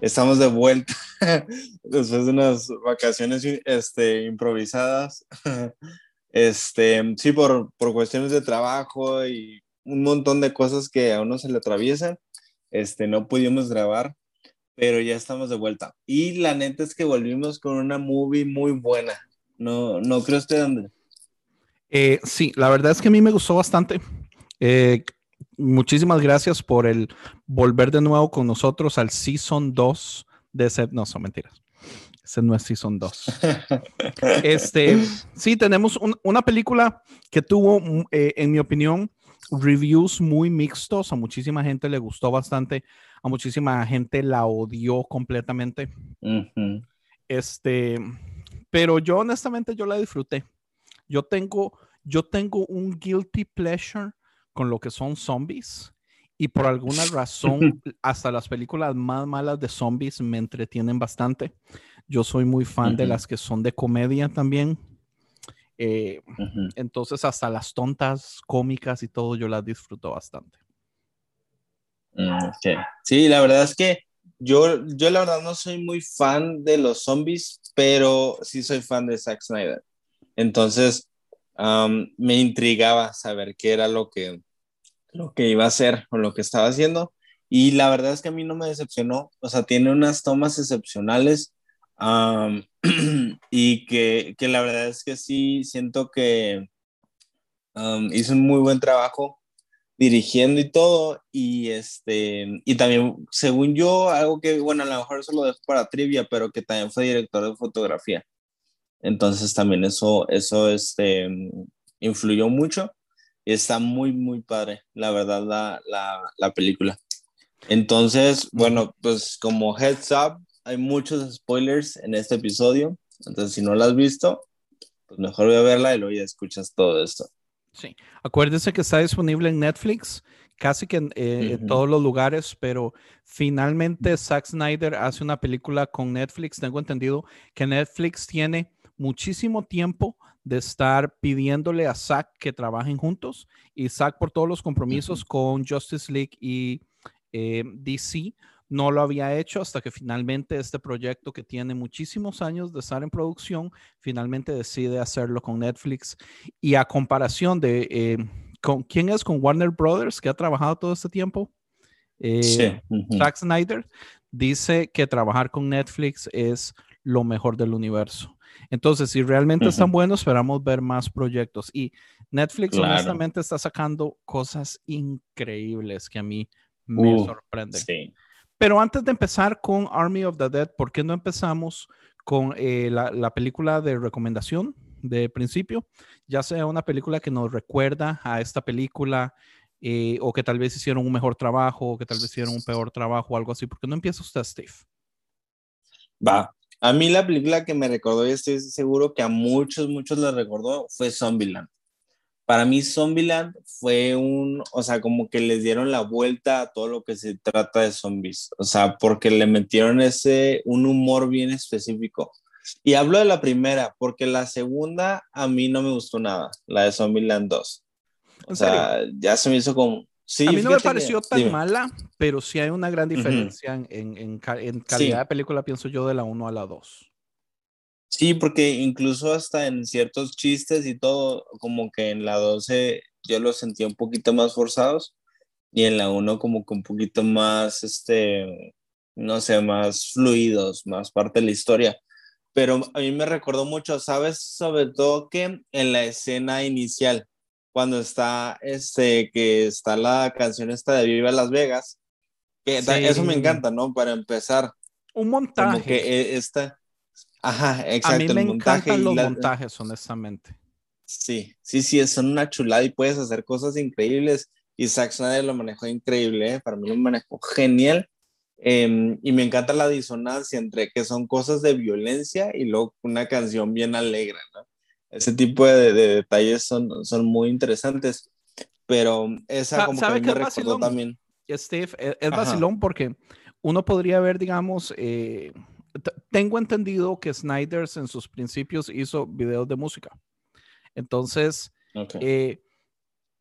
estamos de vuelta después de unas vacaciones este, improvisadas. Este, sí, por, por cuestiones de trabajo y un montón de cosas que a uno se le atraviesan, este, no pudimos grabar, pero ya estamos de vuelta. Y la neta es que volvimos con una movie muy buena. ¿No, no cree usted, Andrés? Eh, sí, la verdad es que a mí me gustó bastante. Eh, muchísimas gracias por el volver de nuevo con nosotros al Season 2 de ese. No, son mentiras. Ese no es Season 2. este, sí, tenemos una película que tuvo, mm, eh, en mi opinión, reviews muy mixtos. A muchísima gente le gustó bastante. A muchísima gente la odió completamente. Este, pero yo honestamente yo la disfruté. Yo tengo, yo tengo un guilty pleasure con lo que son zombies y por alguna razón hasta las películas más malas de zombies me entretienen bastante. Yo soy muy fan de las que son de comedia también. Eh, entonces hasta las tontas cómicas y todo yo las disfruto bastante. Mm, sí, la verdad es que yo, yo la verdad no soy muy fan de los zombies, pero sí soy fan de Zack Snyder. Entonces me intrigaba saber qué era lo que, lo que iba a hacer o lo que estaba haciendo. Y la verdad es que a mí no me decepcionó. O sea, tiene unas tomas excepcionales y que, que, la verdad es que sí siento que hizo un muy buen trabajo dirigiendo y todo. Y, este, y también, según yo, algo que, bueno, a lo mejor eso lo dejo para trivia, pero que también fue director de fotografía. Entonces también eso, eso este, influyó mucho está muy, muy padre, la verdad, la, la, la película. Entonces, bueno, pues como heads up, hay muchos spoilers en este episodio. Entonces, si no la has visto, pues mejor voy a verla y luego ya escuchas todo esto. Sí, acuérdense que está disponible en Netflix, casi que en, eh, en, todos los lugares, pero finalmente Zack Snyder hace una película con Netflix. Tengo entendido que Netflix tiene muchísimo tiempo de estar pidiéndole a Zack que trabajen juntos y Zack por todos los compromisos con Justice League y eh, DC no lo había hecho hasta que finalmente este proyecto que tiene muchísimos años de estar en producción, finalmente decide hacerlo con Netflix. Y a comparación de, eh, con, ¿quién es? Con Warner Brothers, que ha trabajado todo este tiempo. Eh, Zack Snyder dice que trabajar con Netflix es lo mejor del universo. Entonces, si realmente están buenos, esperamos ver más proyectos. Y Netflix honestamente está sacando cosas increíbles que a mí me sorprenden. Pero antes de empezar con Army of the Dead, ¿por qué no empezamos con eh, la, película de recomendación de principio? Ya sea una película que nos recuerda a esta película eh, o que tal vez hicieron un mejor trabajo o que tal vez hicieron un peor trabajo o algo así. ¿Por qué no empieza usted, Steve? Va, a mí la película que me recordó y estoy seguro que a muchos, muchos les recordó fue Zombieland. Para mí Zombieland fue un, o sea, como que les dieron la vuelta a todo lo que se trata de zombies, o sea, porque le metieron ese, un humor bien específico. Y hablo de la primera, porque la segunda a mí no me gustó nada, la de Zombieland 2. O sea, ya se me hizo como, a mí no me pareció tan mala, pero sí hay una gran diferencia en, en, calidad de película, pienso yo, de la 1 a la 2. Sí, porque incluso hasta en ciertos chistes y todo, como que en la 12 yo los sentía un poquito más forzados y en la 1 como que un poquito más, este, no sé, más fluidos, más parte de la historia. Pero a mí me recordó mucho, ¿sabes? Sobre todo que en la escena inicial, cuando está, este, que está la canción esta de Viva Las Vegas, que eso me encanta, ¿no? Para empezar. Un montaje. Como que e, esta, ajá, exacto. A mí me encantan los montajes, honestamente. Sí, sí, sí, son una chulada y puedes hacer cosas increíbles. Y Zack Snyder lo manejó increíble, ¿eh? para mí lo manejó genial. Em, y me encanta la disonancia entre que son cosas de violencia y luego una canción bien alegre, ¿no? Ese tipo de, detalles son, son muy interesantes, pero esa como que me recordó también. Steve, e, es, vacilón porque uno podría ver, digamos, eh, tengo entendido que Snyder en sus principios hizo videos de música. Entonces, eh,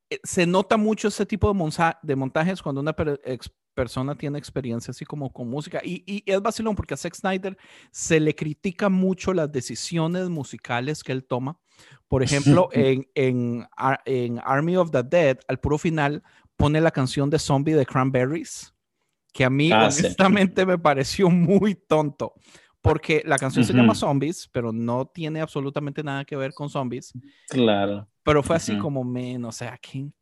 eh, se nota mucho ese tipo de, de montajes cuando una persona tiene experiencia así como con música. Y, y, es vacilón porque a Zack Snyder se le critica mucho las decisiones musicales que él toma. Por ejemplo, en, en, en Army of the Dead, al puro final, pone la canción de Zombie de Cranberries, que a mí ah, honestamente me pareció muy tonto. Porque la canción se llama Zombies, pero no tiene absolutamente nada que ver con zombies. Claro. Pero fue así como, menos, o sea, ¿quién,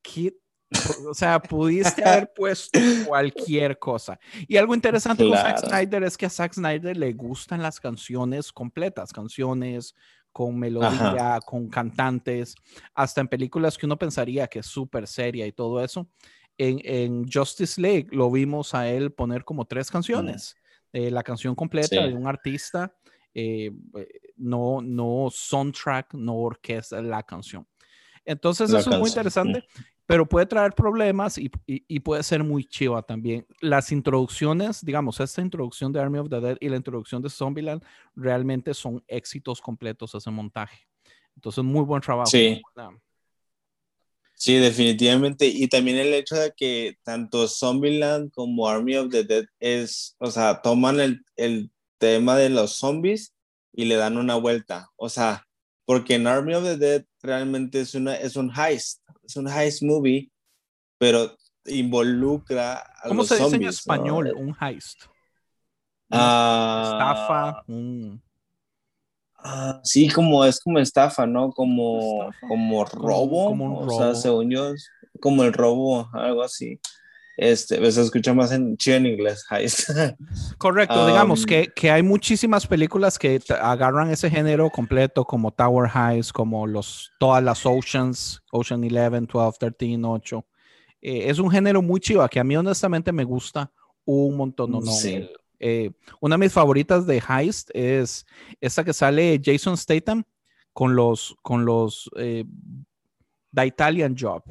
qué o sea, pudiste haber puesto cualquier cosa. Y algo interesante con Zack Snyder es que a Zack Snyder le gustan las canciones completas, canciones con melodía, con cantantes, hasta en películas que uno pensaría que es súper seria y todo eso. En, en, Justice League lo vimos a él poner como tres canciones. Eh, la canción completa de un artista, eh, eh, no, no soundtrack, no orquesta, la canción. Entonces, eso es muy interesante pero puede traer problemas y, y, puede ser muy chiva también. Las introducciones, digamos, esta introducción de Army of the Dead y la introducción de Zombieland realmente son éxitos completos ese montaje. Entonces, muy buen trabajo. Sí. Sí, definitivamente. Y también el hecho de que tanto Zombieland como Army of the Dead es, o sea, toman el, el tema de los zombies y le dan una vuelta. O sea, porque en Army of the Dead realmente es, una, es un heist, es un heist movie, pero involucra a ¿Cómo se dice en español un heist? Ah, estafa, un... Ah, sí, como es como estafa, ¿no? Como, como robo, como, o sea, según yo, como el robo, algo así. Este, pues, se escucha más en chido en inglés, Correcto, digamos que, que, hay muchísimas películas que agarran ese género completo, como Tower Highs, como los, todas las Oceans, Ocean 11, 12, 13, 8. es un género muy chiva que a mí honestamente me gusta un montón. No, eh, una de mis favoritas de Heist es esa que sale Jason Statham con los, con los eh, The Italian Job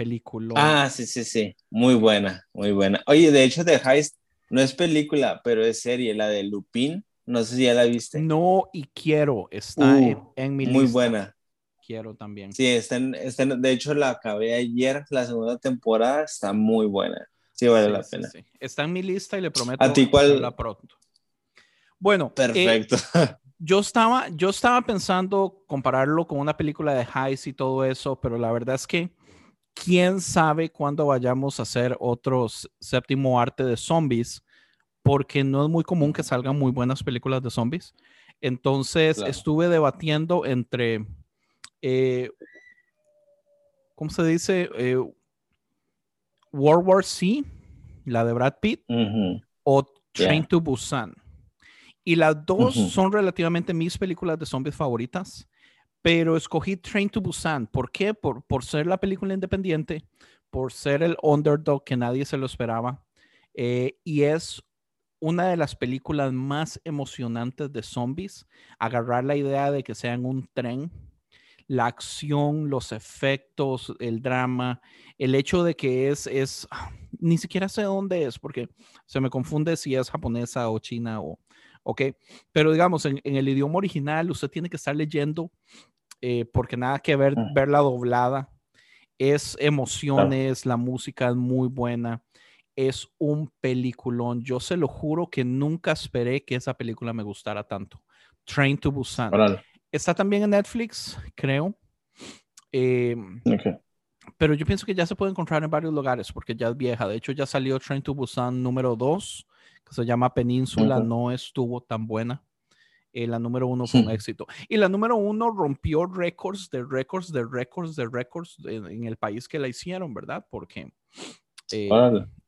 película. Ah, sí, sí, sí. Muy buena, muy buena. Oye, de hecho, The Heist no es película, pero es serie, la de Lupin. No sé si ya la viste. No, y quiero. Está en, uh, mi lista. Muy buena. Quiero también. Sí, está de hecho, la acabé ayer, la segunda temporada. Está muy buena. Sí, vale la pena. Está en mi lista y le prometo ¿A ti cuál? pronto. Bueno, eh, perfecto. yo, estaba, yo estaba pensando compararlo con una película de Heist y todo eso, pero la verdad es que quién sabe cuándo vayamos a hacer otro séptimo arte de zombies, porque no es muy común que salgan muy buenas películas de zombies. Entonces estuve debatiendo entre, eh, ¿cómo se dice? Eh, World War C, la de Brad Pitt, o Train to Busan. Y las dos son relativamente mis películas de zombies favoritas pero escogí Train to Busan. ¿Por qué? Por, por ser la película independiente, por ser el underdog que nadie se lo esperaba. Eh, y es una de las películas más emocionantes de zombies. Agarrar la idea de que sean un tren, la acción, los efectos, el drama, el hecho de que es, es, ni siquiera sé dónde es, porque se me confunde si es japonesa o china o, ok, pero digamos, en, en el idioma original usted tiene que estar leyendo eh, porque nada que ver mm. verla doblada. Es emociones, la música es muy buena. Es un peliculón. Yo se lo juro que nunca esperé que esa película me gustara tanto. Train to Busan. Está también en Netflix, creo. Em, pero yo pienso que ya se puede encontrar en varios lugares porque ya es vieja. De hecho, ya salió Train to Busan número 2, que se llama Península. No estuvo tan buena. Eh, la número uno fue un éxito. Y la número uno rompió récords de récords de récords de récords en, el país que la hicieron, ¿verdad? Porque eh,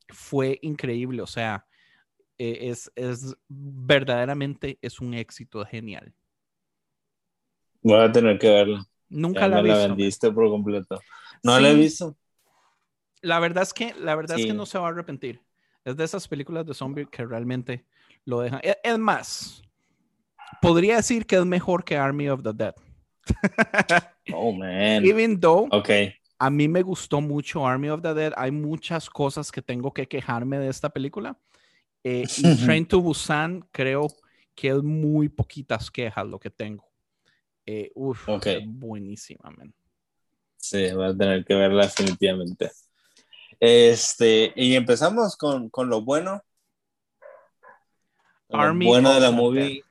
fue increíble, o sea, e, es, es, verdaderamente es un éxito genial. Voy a tener que verla. Nunca la, la vendiste por completo. No la he visto. La verdad es que, la verdad es que no se va a arrepentir. Es de esas películas de zombie que realmente lo dejan. E, es, más, podría decir que es mejor que Army of the Dead. oh, man. Even though okay. a mí me gustó mucho Army of the Dead, hay muchas cosas que tengo que quejarme de esta película. Eh, y Train to Busan creo que es muy poquitas quejas lo que tengo. Eh, uf, buenísima, man. Sí, va a tener que verla definitivamente. Este, y empezamos con, con lo bueno. Army lo bueno de la movie.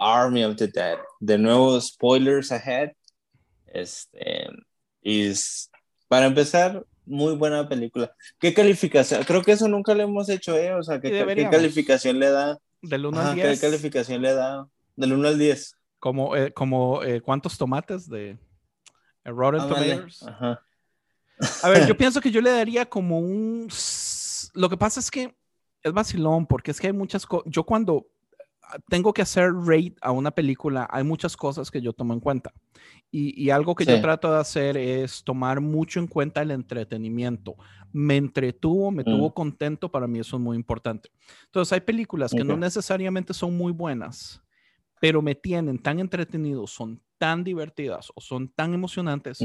Army of the Dead. De nuevo, spoilers ahead. Este, y para empezar, muy buena película. ¿Qué calificación? Creo que eso nunca lo hemos hecho, ¿eh? O sea, ¿qué, ¿qué calificación le da? Del 1 al 10. ¿Qué calificación le da? Del 1 al 10. Como, eh, como eh, ¿cuántos tomates de Rotten ah, Tomatoes? Ajá. A ver, yo pienso que yo le daría como un... Lo que pasa es que es vacilón, porque es que hay muchas cosas... Yo cuando tengo que hacer rate a una película, hay muchas cosas que yo tomo en cuenta. Y, algo que yo trato de hacer es tomar mucho en cuenta el entretenimiento. Me entretuvo, me tuvo mm. contento, para mí eso es muy importante. Entonces, hay películas que no necesariamente son muy buenas, pero me tienen tan entretenido, son tan divertidas o son tan emocionantes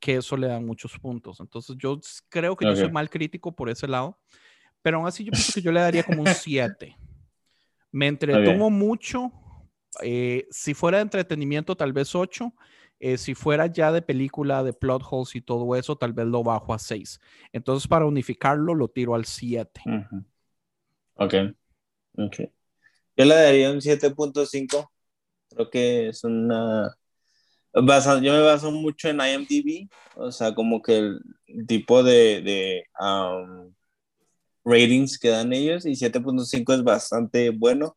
que eso le da muchos puntos. Entonces, yo creo que yo soy mal crítico por ese lado, pero aún así yo pienso que yo le daría como un 7. Me entretuvo mucho. Eh, si fuera de entretenimiento, tal vez 8. Eh, si fuera ya de película, de plot holes y todo eso, tal vez lo bajo a 6. Entonces, para unificarlo, lo tiro al 7. Ok. Ok. Yo le daría un 7.5. Creo que es una... yo me baso mucho en IMDb, o sea, como que el tipo de, de um, ratings que dan ellos y 7.5 es bastante bueno.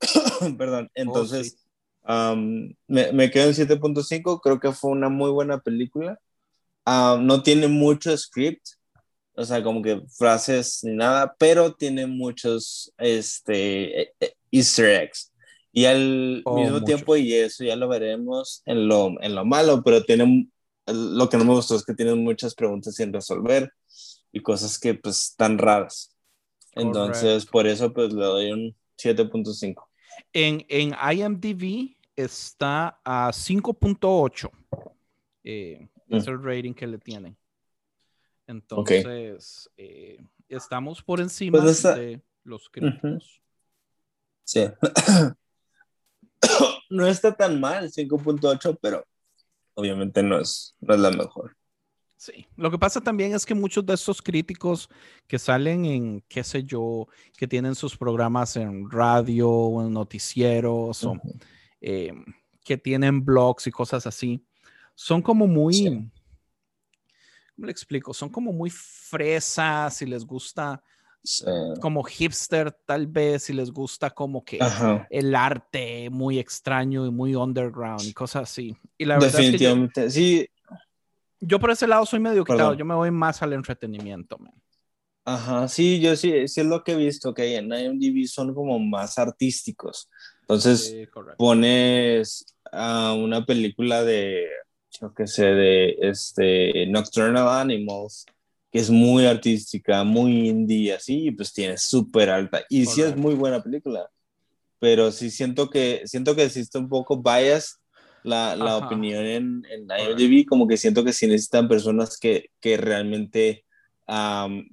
Perdón, oh, entonces me, me, quedo en 7.5, creo que fue una muy buena película. no tiene mucho script, o sea, como que frases ni nada, pero tiene muchos este, e, e, easter eggs. Y al oh, mismo tiempo, y eso ya lo veremos en lo, en lo malo, pero tiene, lo que no me gustó es que tiene muchas preguntas sin resolver y cosas que pues están raras. Entonces, por eso pues le doy un 7.5. En, en IMDb está a 5.8. Eh, Es mm. el rating que le tienen. Entonces, eh, estamos por encima pues de los críticos. Sí. no está tan mal, 5.8, pero obviamente no es, no es la mejor. Sí, lo que pasa también es que muchos de estos críticos que salen en, qué sé yo, que tienen sus programas en radio o en noticieros o eh, que tienen blogs y cosas así, son como muy, ¿cómo le explico? Son como muy fresas y les gusta como hipster tal vez y les gusta como que el arte muy extraño y muy underground y cosas así. Y la verdad Definitivamente, sí yo por ese lado soy medio quitado, yo me voy más al entretenimiento, man. Ajá, sí, yo sí, sí es lo que he visto, que en IMDb son como más artísticos. Entonces, pones a una película de, yo qué sé, de este, Nocturnal Animals, que es muy artística, muy indie, así, pues tiene súper alta. Y sí es muy buena película, pero sí siento que, siento que existe un poco bias la, la opinión en, en IMDb, como que siento que sí necesitan personas que, que realmente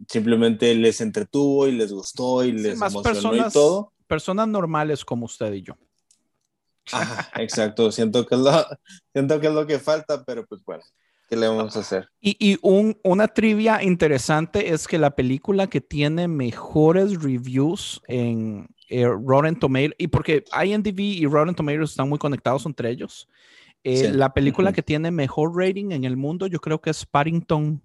simplemente les entretuvo y les gustó y les emocionó personas, y todo. Personas normales como usted y yo. exacto, siento que, es lo, siento que es lo que falta, pero pues bueno, ¿qué le vamos a hacer? Y, y un, una trivia interesante es que la película que tiene mejores reviews en, eh, Rotten Tomatoes, y porque IMDb y Rotten Tomatoes están muy conectados entre ellos. Eh, la película que tiene mejor rating en el mundo, yo creo que es Paddington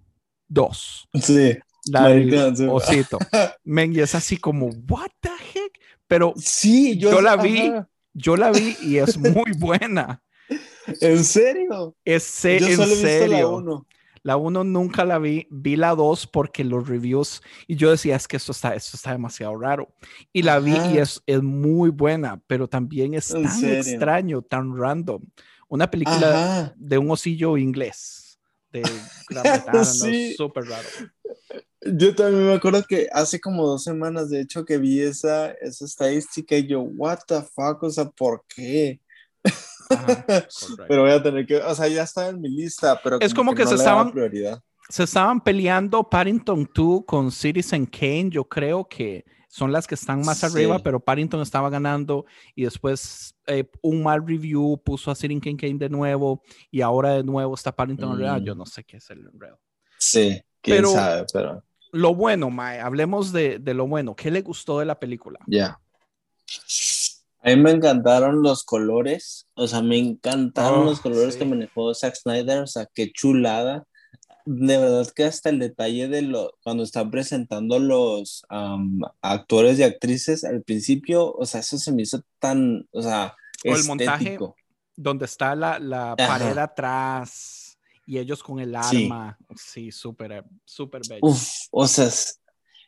2. Sí. La del osito. Men, y es así como, what the heck? Pero sí, yo, la vi, yo la vi y es muy buena. ¿En serio? Es en serio. La 1 nunca la vi, vi la 2 porque los reviews, y yo decía, es que esto está, esto está demasiado raro. Y la vi y es, es muy buena, pero también es tan extraño, tan random. Una película de un osillo inglés, de Gran Bretaña, súper raro. Yo también me acuerdo que hace como dos semanas, de hecho, que vi esa, esa estadística y yo, what the fuck, o sea, ¿por qué? pero voy a tener que, o sea, ya está en mi lista, pero es como, que, se estaban se estaban peleando Paddington 2 con Citizen Kane, yo creo que son las que están más arriba, pero Paddington estaba ganando y después eh, un mal review puso a Citizen Kane de nuevo y ahora de nuevo está Paddington arriba. Yo mm. no sé qué es el enredo. Sí, quién sabe, pero lo bueno, Mae, hablemos de, lo bueno. ¿Qué le gustó de la película? Ya. A mí me encantaron los colores, o sea, me encantaron oh, los colores que manejó Zack Snyder, o sea, qué chulada. De verdad que hasta el detalle de lo, cuando están presentando los actores y actrices al principio, o sea, eso se me hizo tan, o sea, o el montaje donde está la, la pared atrás y ellos con el arma. Sí, súper, súper bello. Uf, o sea,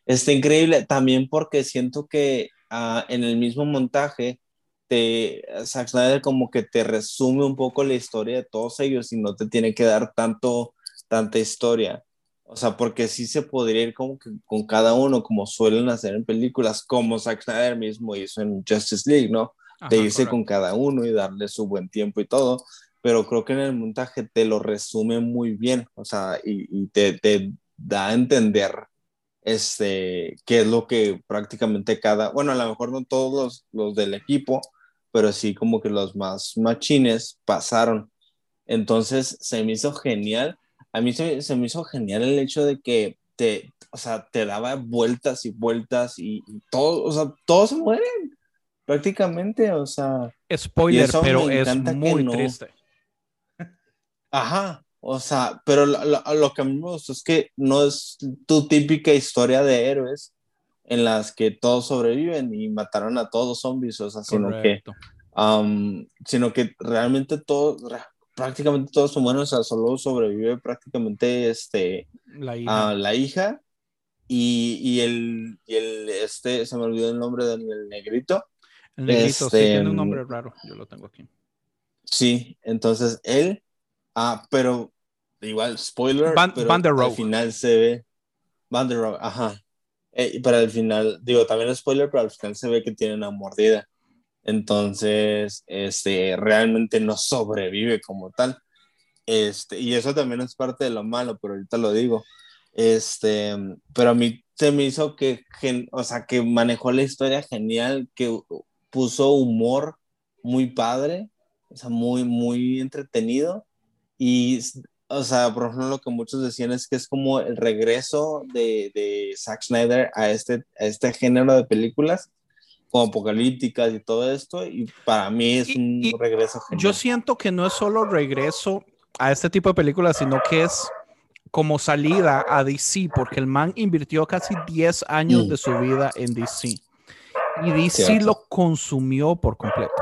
está increíble también porque siento que ah, en el mismo montaje te, Zack Snyder como que te resume un poco la historia de todos ellos y no te tiene que dar tanto, tanta historia. O sea, porque sí se podría ir como que con cada uno, como suelen hacer en películas, como Zack Snyder mismo hizo en Justice League, ¿no? de irse con cada uno y darle su buen tiempo y todo pero creo que en el montaje te lo resume muy bien, o sea, y, te, te, da a entender este, qué es lo que prácticamente cada, bueno, a lo mejor no todos los, los del equipo, pero sí como que los más machines pasaron. Entonces se me hizo genial. A mí se, se me hizo genial el hecho de que te, o sea, te daba vueltas y vueltas y, todo, o sea, todos se mueren prácticamente, o sea. Spoiler, pero es muy triste. Ajá, o sea, pero lo, que a mí me gusta es que no es tu típica historia de héroes en las que todos sobreviven y mataron a todos los zombies, o sea, sino que, sino que realmente todos, prácticamente todos humanos, o sea, solo sobrevive prácticamente este, la hija, la hija y, y, el, y el, este, se me olvidó el nombre del negrito. El negrito, sí, tiene un este, nombre raro, yo lo tengo aquí. Sí, entonces él Ah, pero igual, spoiler, pero al final se ve. Van der Rohe, ajá. Eh, y para el final, digo, también spoiler, pero al final se ve que tiene una mordida. Entonces, este, realmente no sobrevive como tal. Este, y eso también es parte de lo malo, pero ahorita lo digo. Este, pero a mí se me hizo que, o sea, que manejó la historia genial, que puso humor muy padre, o sea, muy, muy entretenido y, o sea, por ejemplo, lo que muchos decían es que es como el regreso de, de Zack Snyder a este, a este género de películas, como apocalípticas y todo esto, y para mí es un regreso genial. Yo siento que no es solo regreso a este tipo de películas, sino que es como salida a DC, porque el man invirtió casi 10 años mm. de su vida en DC. Y DC lo consumió por completo.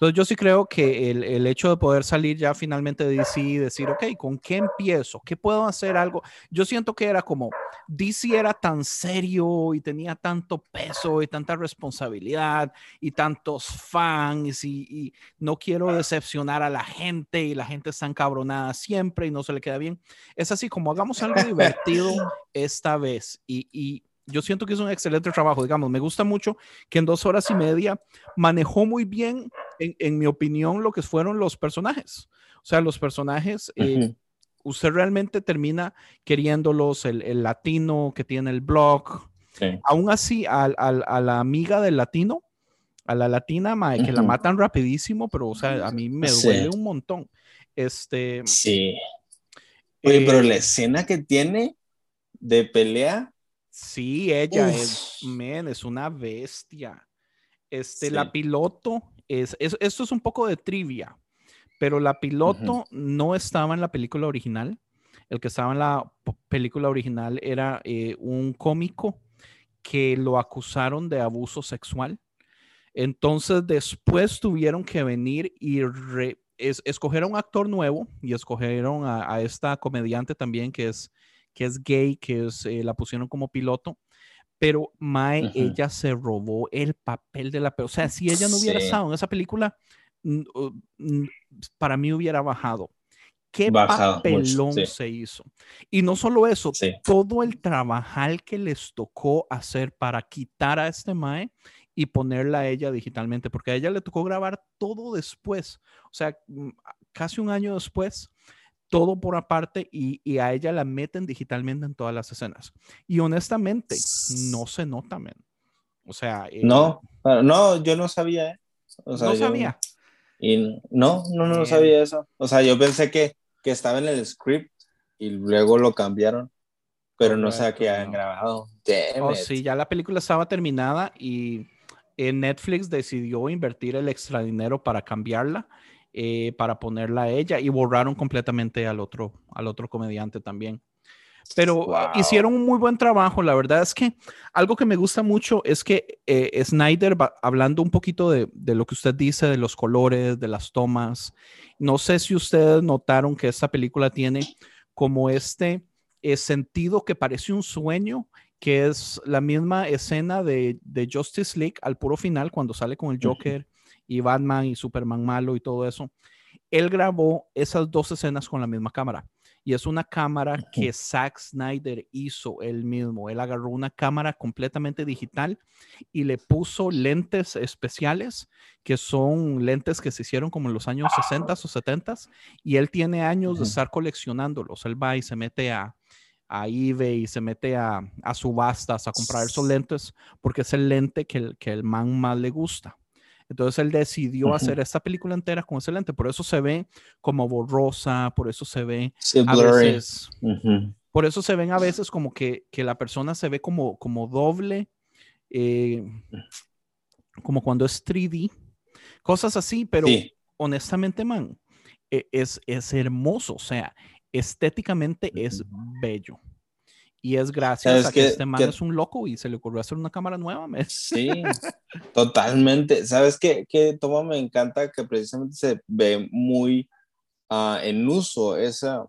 Entonces yo sí creo que el, el, hecho de poder salir ya finalmente de DC y decir, ok, ¿con qué empiezo? ¿Qué puedo hacer algo? Yo siento que era como, DC era tan serio y tenía tanto peso y tanta responsabilidad y tantos fans y, y no quiero decepcionar a la gente y la gente está encabronada siempre y no se le queda bien. Es así como hagamos algo divertido esta vez y, y yo siento que es un excelente trabajo, digamos, me gusta mucho que en dos horas y media manejó muy bien, en, mi opinión, lo que fueron los personajes. O sea, los personajes, eh, usted realmente termina queriéndolos, el, latino que tiene el blog. Aún así, a, la amiga del latino, a la latina, que la matan rapidísimo, pero, o sea, a mí me duele un montón. Este. Sí. Oye, pero la eh, escena que tiene de pelea Sí, ella es, man, es una bestia. Este, la piloto es, esto es un poco de trivia, pero la piloto no estaba en la película original. El que estaba en la película original era eh, un cómico que lo acusaron de abuso sexual. Entonces después tuvieron que venir y escoger a un actor nuevo y escogieron a, esta comediante también que es que es gay, que es, eh, la pusieron como piloto, pero Mae, ella se robó el papel de la... O sea, si ella no hubiera estado en esa película, para mí hubiera bajado. qué papelón se hizo. Y no solo eso, todo el trabajal que les tocó hacer para quitar a este Mae y ponerla a ella digitalmente, porque a ella le tocó grabar todo después, o sea, mm, casi un año después, todo por aparte y, y a ella la meten digitalmente en todas las escenas. Y honestamente, no se nota, men. O sea... Eh, no, no, yo no sabía, ¿eh? no sabía. Y no, no, no sabía eso. O sea, yo pensé que, que estaba en el script y luego lo cambiaron, pero no sé qué han grabado. oh, sí, ya la película estaba terminada y Netflix decidió invertir el extra dinero para cambiarla, eh, para ponerla a ella y borraron completamente al otro, al otro comediante también. Pero hicieron un muy buen trabajo. La verdad es que algo que me gusta mucho es que eh, Snyder, hablando un poquito de, de, lo que usted dice, de los colores, de las tomas, no sé si ustedes notaron que esta película tiene como este eh, sentido que parece un sueño que es la misma escena de, Justice League al puro final, cuando sale con el Joker y Batman y Superman malo y todo eso. Él grabó esas dos escenas con la misma cámara. Y es una cámara que Zack Snyder hizo él mismo. Él agarró una cámara completamente digital y le puso lentes especiales, que son lentes que se hicieron como en los años 60 o 70 y él tiene años de estar coleccionándolos. Él va y se mete a, a eBay y se mete a, a, subastas a comprar esos lentes porque es el lente que el, que el man más le gusta. Entonces él decidió hacer esta película entera con ese lente. Por eso se ve como borrosa, por eso se ve a veces. Por eso se ven a veces como que, que, la persona se ve como, como doble, eh, como cuando es 3D, cosas así, pero honestamente, man, e, es, es hermoso. O sea, estéticamente es bello. Y es gracias a que, este man es un loco y se le ocurrió hacer una cámara nueva. Sí, totalmente. ¿Sabes qué, qué toma me encanta? Que precisamente se ve muy uh, en uso esa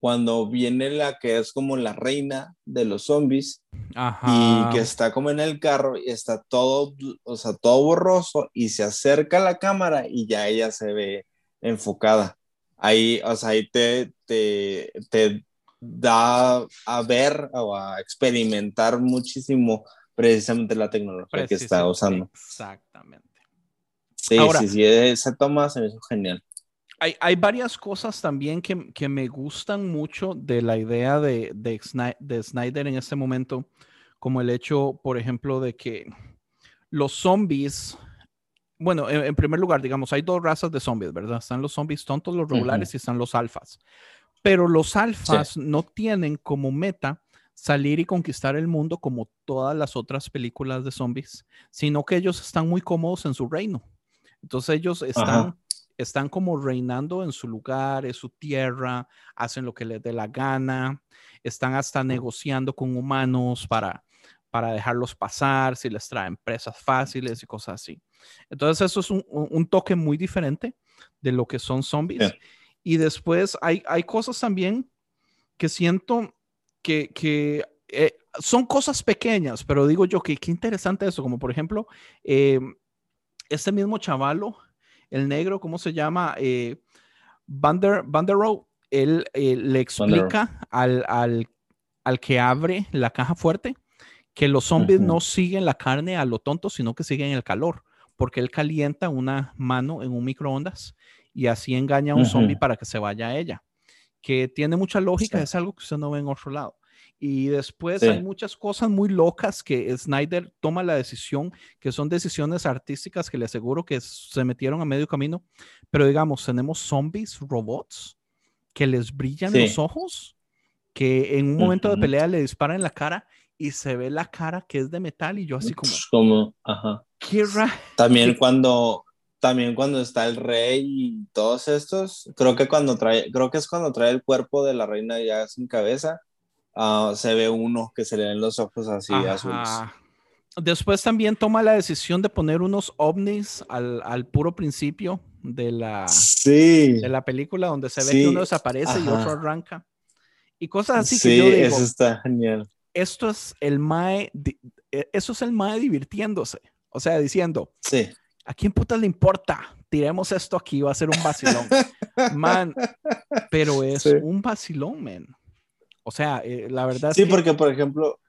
cuando viene la que es como la reina de los zombies y que está como en el carro y está todo, o sea, todo borroso y se acerca a la cámara y ya ella se ve enfocada ahí, o sea, ahí te, te, te da a ver o a experimentar muchísimo precisamente la tecnología que está usando. Exactamente. Sí, sí, sí, esa toma se me hizo genial. Hay, hay varias cosas también que, que, me gustan mucho de la idea de, de, de Snyder en este momento, como el hecho, por ejemplo, de que los zombies bueno, en, primer lugar, digamos, hay dos razas de zombies, ¿verdad? Están los zombies tontos, los regulares, y están los alfas. Pero los alfas no tienen como meta salir y conquistar el mundo como todas las otras películas de zombies, sino que ellos están muy cómodos en su reino. Entonces ellos están, están como reinando en su lugar, en su tierra, hacen lo que les dé la gana, están hasta negociando con humanos para, para dejarlos pasar, si les traen presas fáciles y cosas así. Entonces eso es un, toque muy diferente de lo que son zombies. Y después hay, hay cosas también que siento que, que eh, son cosas pequeñas, pero digo yo que qué interesante eso, como por ejemplo, eh, este mismo chavalo, el negro, ¿cómo se llama? Eh, él eh, le explica al, al, al que abre la caja fuerte que los zombies no siguen la carne a lo tonto, sino que siguen el calor, porque él calienta una mano en un microondas y así engaña a un zombie para que se vaya a ella, que tiene mucha lógica, es algo que usted no ve en otro lado. Y después hay muchas cosas muy locas que Snyder toma la decisión, que son decisiones artísticas que le aseguro que se metieron a medio camino. Pero digamos, tenemos zombies, robots, que les brillan los ojos, que en un momento de pelea le disparan en la cara y se ve la cara que es de metal y yo así como... Como, ajá. Qué También cuando, también cuando está el rey y todos estos, creo que cuando trae, creo que es cuando trae el cuerpo de la reina ya sin cabeza, ah, se ve uno que se le ven los ojos así azules. Después también toma la decisión de poner unos ovnis al, al puro principio de la, sí. de la película, donde se ve que uno desaparece y otro arranca. Y cosas así que yo digo. Eso está genial esto es el MAE, e, eso es el MAE divirtiéndose. O sea, diciendo, sí. ¿A quién puta le importa? Tiremos esto aquí, va a ser un vacilón. man, pero es un vacilón, man. O sea, eh, la verdad Sí, porque, por ejemplo...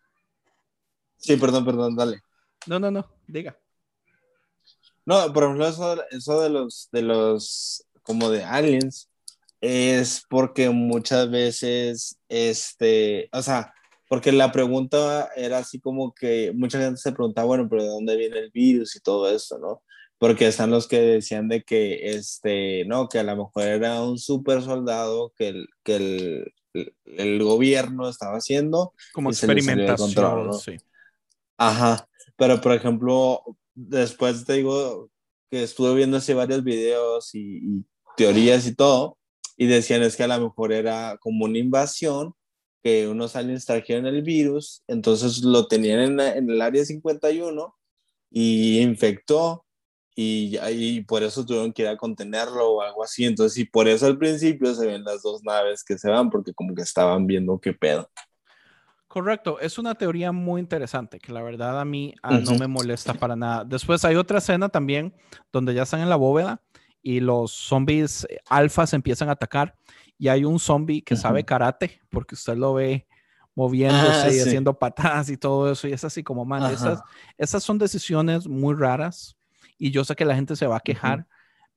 Sí, perdón, perdón, dale. No, no, no, diga. No, por ejemplo, eso, eso de los, de los, como de aliens, es porque muchas veces, este, o sea, porque la pregunta era así como que mucha gente se preguntaba, bueno, pero ¿de dónde viene el virus y todo esto, no? Porque están los que decían de que, este, no, que a lo mejor era un super soldado que el, que el, el, gobierno estaba haciendo. Como experimentación, sí. Ajá, pero por ejemplo, después te digo que estuve viendo así varios videos y, y teorías y todo, y decían es que a lo mejor era como una invasión, que unos aliens trajeron el virus, entonces lo tenían en, el área 51 y infectó y, y, por eso tuvieron que ir a contenerlo o algo así. Entonces, y por eso al principio se ven las dos naves que se van, porque como que estaban viendo qué pedo. Correcto, es una teoría muy interesante que la verdad a mí ah, no me molesta para nada. Después hay otra escena también donde ya están en la bóveda y los zombies eh, alfas empiezan a atacar y hay un zombie que sabe karate porque usted lo ve moviéndose ah, y haciendo patadas y todo eso y es así como, man, esas, esas, son decisiones muy raras y yo sé que la gente se va a quejar,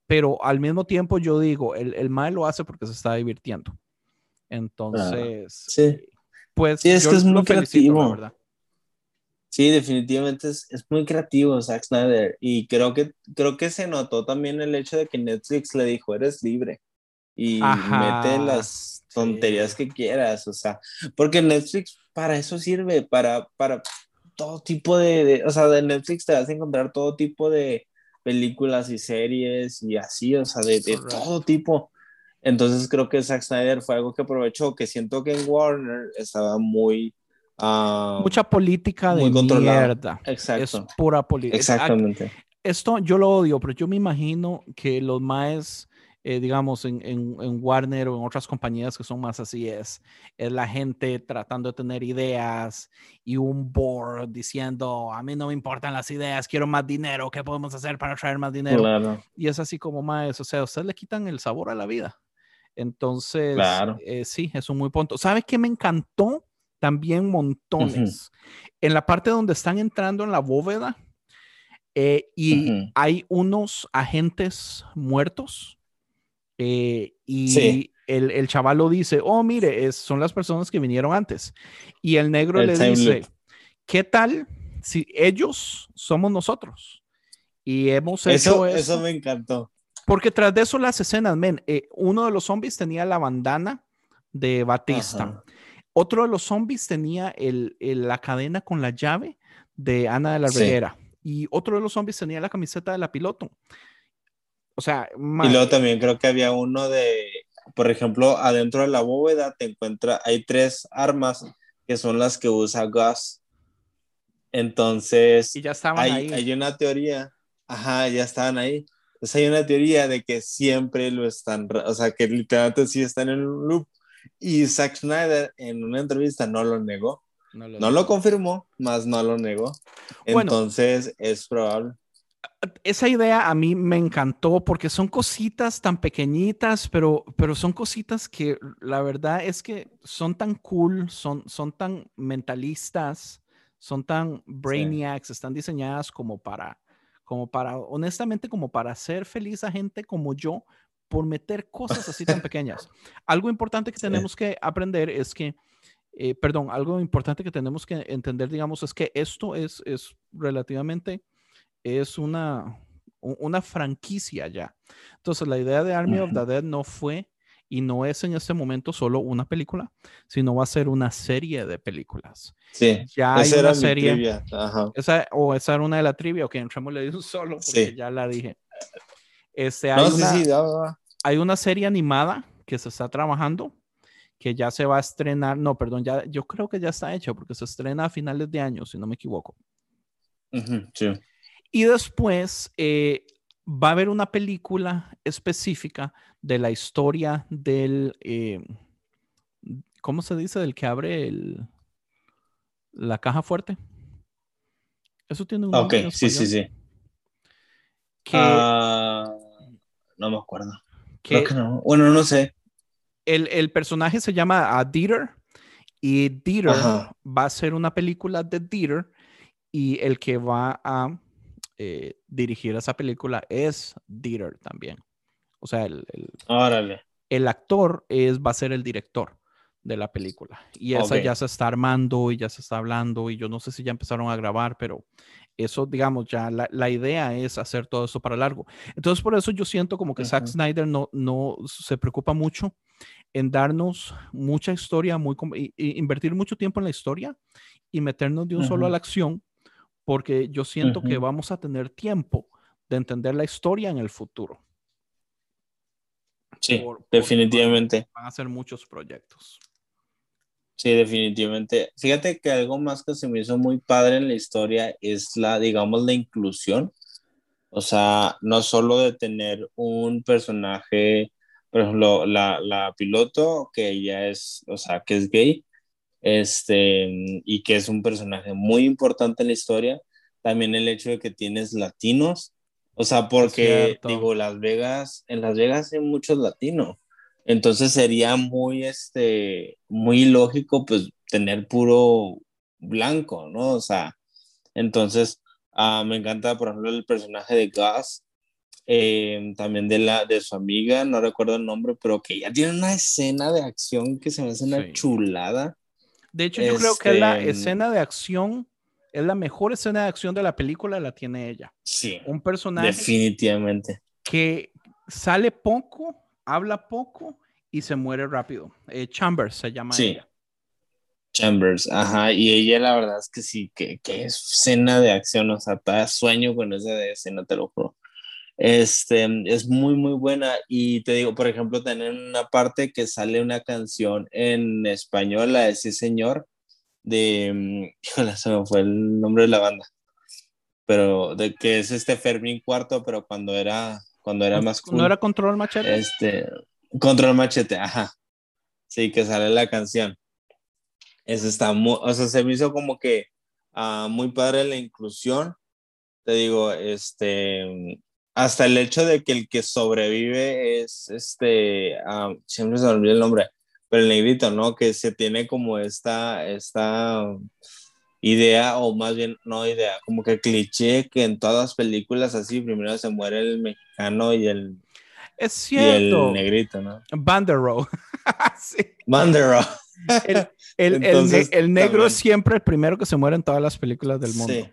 pero al mismo tiempo yo digo, el, el mal lo hace porque se está divirtiendo. Entonces, sí. pues sí, es que es muy creativo. verdad. Sí, definitivamente es, es, muy creativo Zack Snyder y creo que, creo que se notó también el hecho de que Netflix le dijo, eres libre y mete las tonterías que quieras, o sea, porque Netflix para eso sirve, para, para todo tipo de, o sea, de Netflix te vas a encontrar todo tipo de películas y series y así, o sea, de, de todo tipo. Entonces creo que Zack Snyder fue algo que aprovechó, que siento que en Warner estaba muy Ah, Mucha política de mierda. Exacto. Es pura política. Exactamente. Esto yo lo odio, pero yo me imagino que los más, eh, digamos, en, en, Warner o en otras compañías que son más así, es, es la gente tratando de tener ideas y un board diciendo, a mí no me importan las ideas, quiero más dinero, ¿qué podemos hacer para traer más dinero? Y es así como más, o sea, ustedes le quitan el sabor a la vida. Entonces, claro. Eh, sí, es un muy punto. ¿Sabes qué me encantó? también montones. En la parte donde están entrando en la bóveda eh, y hay unos agentes muertos eh, y el, el, chaval lo dice, oh, mire, son las personas que vinieron antes. Y el negro le dice, ¿qué tal si ellos somos nosotros? Y hemos hecho eso. Eso me encantó. Porque tras de eso las escenas, men, eh, uno de los zombies tenía la bandana de Batista. Otro de los zombies tenía la cadena con la llave de Ana de la Reguera. Y otro de los zombies tenía la camiseta de la piloto. O sea, y luego también creo que había uno de, por ejemplo, adentro de la bóveda te encuentra, hay tres armas que son las que usa Gus. Entonces, y ya estaban hay, ahí. hay una teoría, ajá, ya estaban ahí. Entonces hay una teoría de que siempre lo están, o sea, que literalmente sí están en un loop y Zack Snyder en una entrevista no lo negó. No lo, confirmó, más no lo negó. Entonces es probable. Esa idea a mí me encantó porque son cositas tan pequeñitas, pero, pero son cositas que la verdad es que son tan cool, son, son tan mentalistas, son tan brainiacs, están diseñadas como para, como para, honestamente, como para hacer feliz a gente como yo, por meter cosas así tan pequeñas. Algo importante que tenemos que aprender es que, eh, perdón, algo importante que tenemos que entender, digamos, es que esto es, es relativamente, es una, una franquicia ya. Entonces, la idea de Army of the Dead no fue y no es en este momento solo una película, sino va a ser una serie de películas. Sí, ya hay una serie. Esa, o esa era una de la trivia, ok, entrémosle de un solo, porque ya la dije. Este, hay, una, hay una serie animada que se está trabajando que ya se va a estrenar, no, perdón, ya, yo creo que ya está hecha porque se estrena a finales de año, si no me equivoco. sí. Y después eh, va a haber una película específica de la historia del, eh, ¿cómo se dice? Del que abre el, la caja fuerte. Eso tiene un Ok, sí, sí, sí. Que, ah, no me acuerdo. Creo que no. Bueno, no sé. El, personaje se llama Dieter y Dieter va a ser una película de Dieter y el que va a eh, dirigir esa película es Dieter también. O sea, el, el, actor es, va a ser el director de la película. Y esa ya se está armando y ya se está hablando y yo no sé si ya empezaron a grabar, pero eso, digamos, ya la, idea es hacer todo eso para largo. Entonces, por eso yo siento como que Zack Snyder no, no se preocupa mucho en darnos mucha historia, muy, invertir mucho tiempo en la historia y meternos de un solo a la acción, porque yo siento que vamos a tener tiempo de entender la historia en el futuro. Sí, definitivamente. van a ser muchos proyectos. Sí, definitivamente. Fíjate que algo más que se me hizo muy padre en la historia es la, digamos, la inclusión. O sea, no solo de tener un personaje, por ejemplo, la, la piloto, que ella es, o sea, que es gay, este, y que es un personaje muy importante en la historia. También el hecho de que tienes latinos, o sea, porque, digo, Las Vegas, en Las Vegas hay muchos latinos. Entonces sería muy, este, muy lógico, pues, tener puro blanco, ¿no? O sea, entonces, uh, me encanta, por ejemplo, el personaje de Gus, eh, también de, la, de su amiga, no recuerdo el nombre, pero que ya tiene una escena de acción que se me hace una chulada. De hecho, yo creo que la este, escena de acción es la mejor escena de acción de la película, la tiene ella. Sí. Un personaje. Definitivamente. Que sale poco, habla poco y se muere rápido. Eh, Chambers se llama sí. ella. Chambers, ajá, y ella la verdad es que sí, que, que es escena de acción, o sea, está sueño con esa escena, te lo juro. Este, es muy, muy buena y te digo, por ejemplo, tener una parte que sale una canción en español, la de Sí Señor, de, mm, híjole, se me fue el nombre de la banda, pero de que es este Fermín Cuarto, pero cuando era cuando era más cool. ¿No era Control Machete? Este, Control Machete, ajá. Sí, que sale la canción. Eso está muy, o sea, se me hizo como que uh, muy padre la inclusión. Te digo, este, hasta el hecho de que el que sobrevive es, este, siempre se me olvida el nombre, pero el negrito, ¿no? Que se tiene como esta, esta, idea, o más bien no idea, como que cliché que en todas las películas así, primero se muere el mexicano y el... Es cierto. Y el negrito, ¿no? Bandero. sí. Bandero. El, el, el, negro es siempre el primero que se muere en todas las películas del mundo. Sí.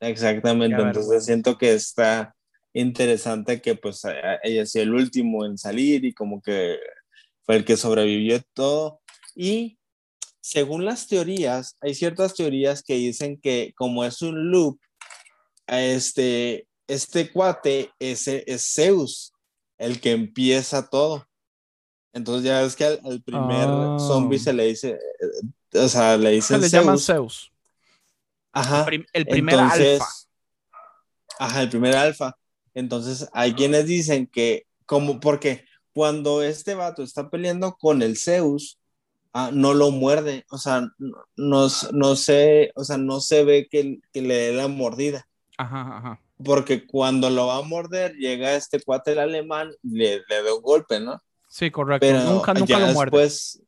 Exactamente. Entonces siento que está interesante que pues ella sea el último en salir y como que fue el que sobrevivió todo. Y según las teorías, hay ciertas teorías que dicen que como es un loop, este, este cuate es, es Zeus, el que empieza todo. Entonces ya es que al, primer ah. zombie se le dice, o sea, le dicen se le llaman Zeus. Ajá. El, primer alfa. Ajá, el primer alfa. Entonces hay quienes dicen que, como, porque cuando este vato está peleando con el Zeus, Ah, no lo muerde, o sea, no, no, se, o sea, no se ve que, que, le dé la mordida. Ajá, ajá. Porque cuando lo va a morder, llega este cuate el alemán, le, le da un golpe, ¿no? Sí, correcto. Pero nunca, nunca lo muerde. Después,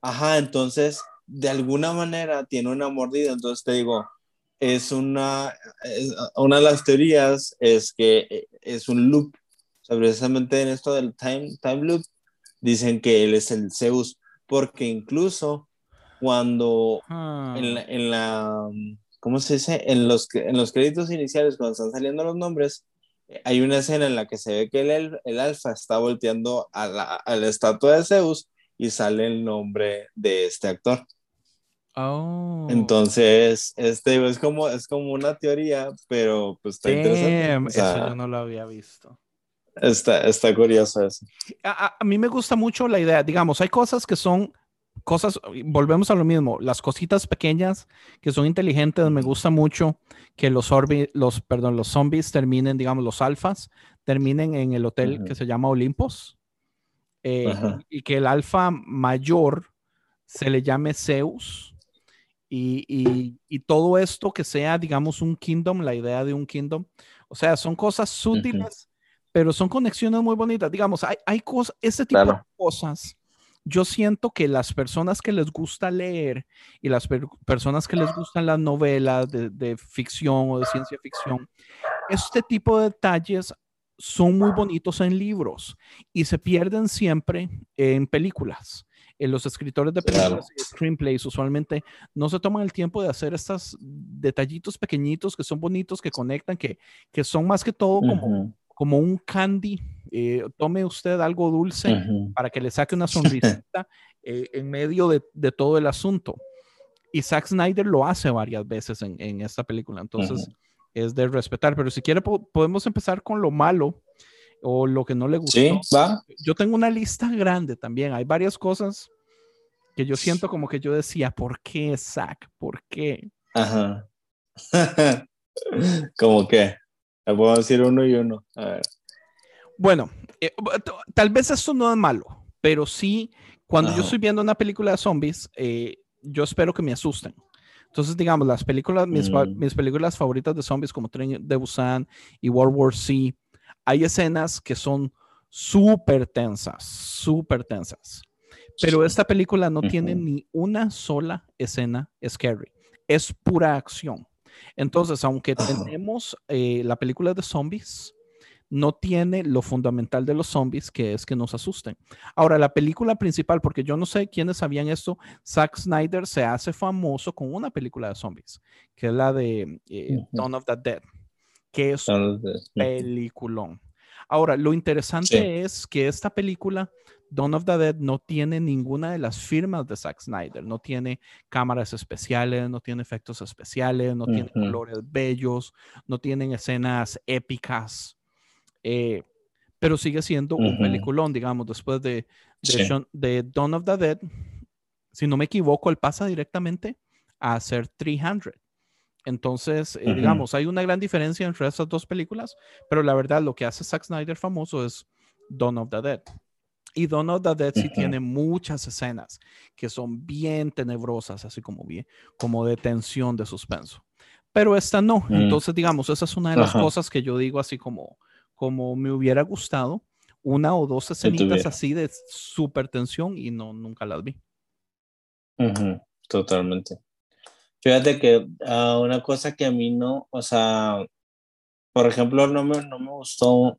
ajá, entonces, de alguna manera tiene una mordida, entonces te digo, es una, una de las teorías es que es un loop, o sea, precisamente en esto del time, time loop, dicen que él es el Zeus, porque incluso cuando ah. en, la, ¿cómo se dice? En los, en los créditos iniciales, cuando están saliendo los nombres, hay una escena en la que se ve que el, el alfa está volteando a la, a la estatua de Zeus y sale el nombre de este actor. Oh. Entonces, este es como, es como una teoría, pero pues está interesante. eso yo no lo había visto. Está, está curioso eso. A, a, mí me gusta mucho la idea, digamos, hay cosas que son cosas, volvemos a lo mismo, las cositas pequeñas que son inteligentes, me gusta mucho que los, los, perdón, los zombies terminen, digamos, los alfas, terminen en el hotel que se llama Olimpos eh, y que el alfa mayor se le llame Zeus. Y, y, y, todo esto que sea, digamos, un kingdom, la idea de un kingdom, O sea, son cosas sutiles, pero son conexiones muy bonitas. Digamos, hay, hay cosas, este tipo de cosas. Yo siento que las personas que les gusta leer y las personas que les gustan las novelas de, de ficción o de ciencia ficción, este tipo de detalles son muy bonitos en libros y se pierden siempre en películas. En los escritores de películas y screenplays usualmente no se toman el tiempo de hacer estos detallitos pequeñitos que son bonitos, que conectan, que, que son más que todo como, como un candy. Eh, tome usted algo dulce para que le saque una sonrisita eh, en medio de, de, todo el asunto. Y Zack Snyder lo hace varias veces en, en esta película. Entonces, es de respetar. Pero si quiere, podemos empezar con lo malo o lo que no le gustó. Sí, va. Yo tengo una lista grande también. Hay varias cosas que yo siento como que yo decía, ¿por qué, Zach? ¿Por qué? Ajá. como que, puedo decir uno y uno. A ver. Bueno, eh, tal vez esto no es malo, pero sí, cuando yo estoy viendo una película de zombies, eh, yo espero que me asusten. Entonces, digamos, las películas, mis, mm. mis, películas favoritas de zombies como Tren de Busan y World War C, hay escenas que son súper tensas, súper tensas. Pero esta película no tiene ni una sola escena scary. Es pura acción. Entonces, aunque tenemos eh, la película de zombies, no tiene lo fundamental de los zombies, que es que nos asusten. Ahora, la película principal, porque yo no sé quiénes sabían esto, Zack Snyder se hace famoso con una película de zombies, que es la de eh, Dawn of the Dead, que es un peliculón. Ahora, lo interesante es que esta película, Dawn of the Dead, no tiene ninguna de las firmas de Zack Snyder. No tiene cámaras especiales, no tiene efectos especiales, no tiene colores bellos, no tienen escenas épicas. Eh, pero sigue siendo un peliculón, digamos, después de, de, Dawn of the Dead. Si no me equivoco, él pasa directamente a hacer 300. Entonces, eh, digamos, hay una gran diferencia entre estas dos películas, pero la verdad lo que hace Zack Snyder famoso es Dawn of the Dead. Y Dawn of the Dead sí tiene muchas escenas que son bien tenebrosas, así como bien, como de tensión, de suspenso. Pero esta no. Mm. Entonces, digamos, esa es una de las cosas que yo digo así como, como me hubiera gustado, una o dos escenitas así de super tensión y no, nunca las vi. totalmente. Fíjate que ah, una cosa que a mí no, o sea, por ejemplo, no me, no me gustó,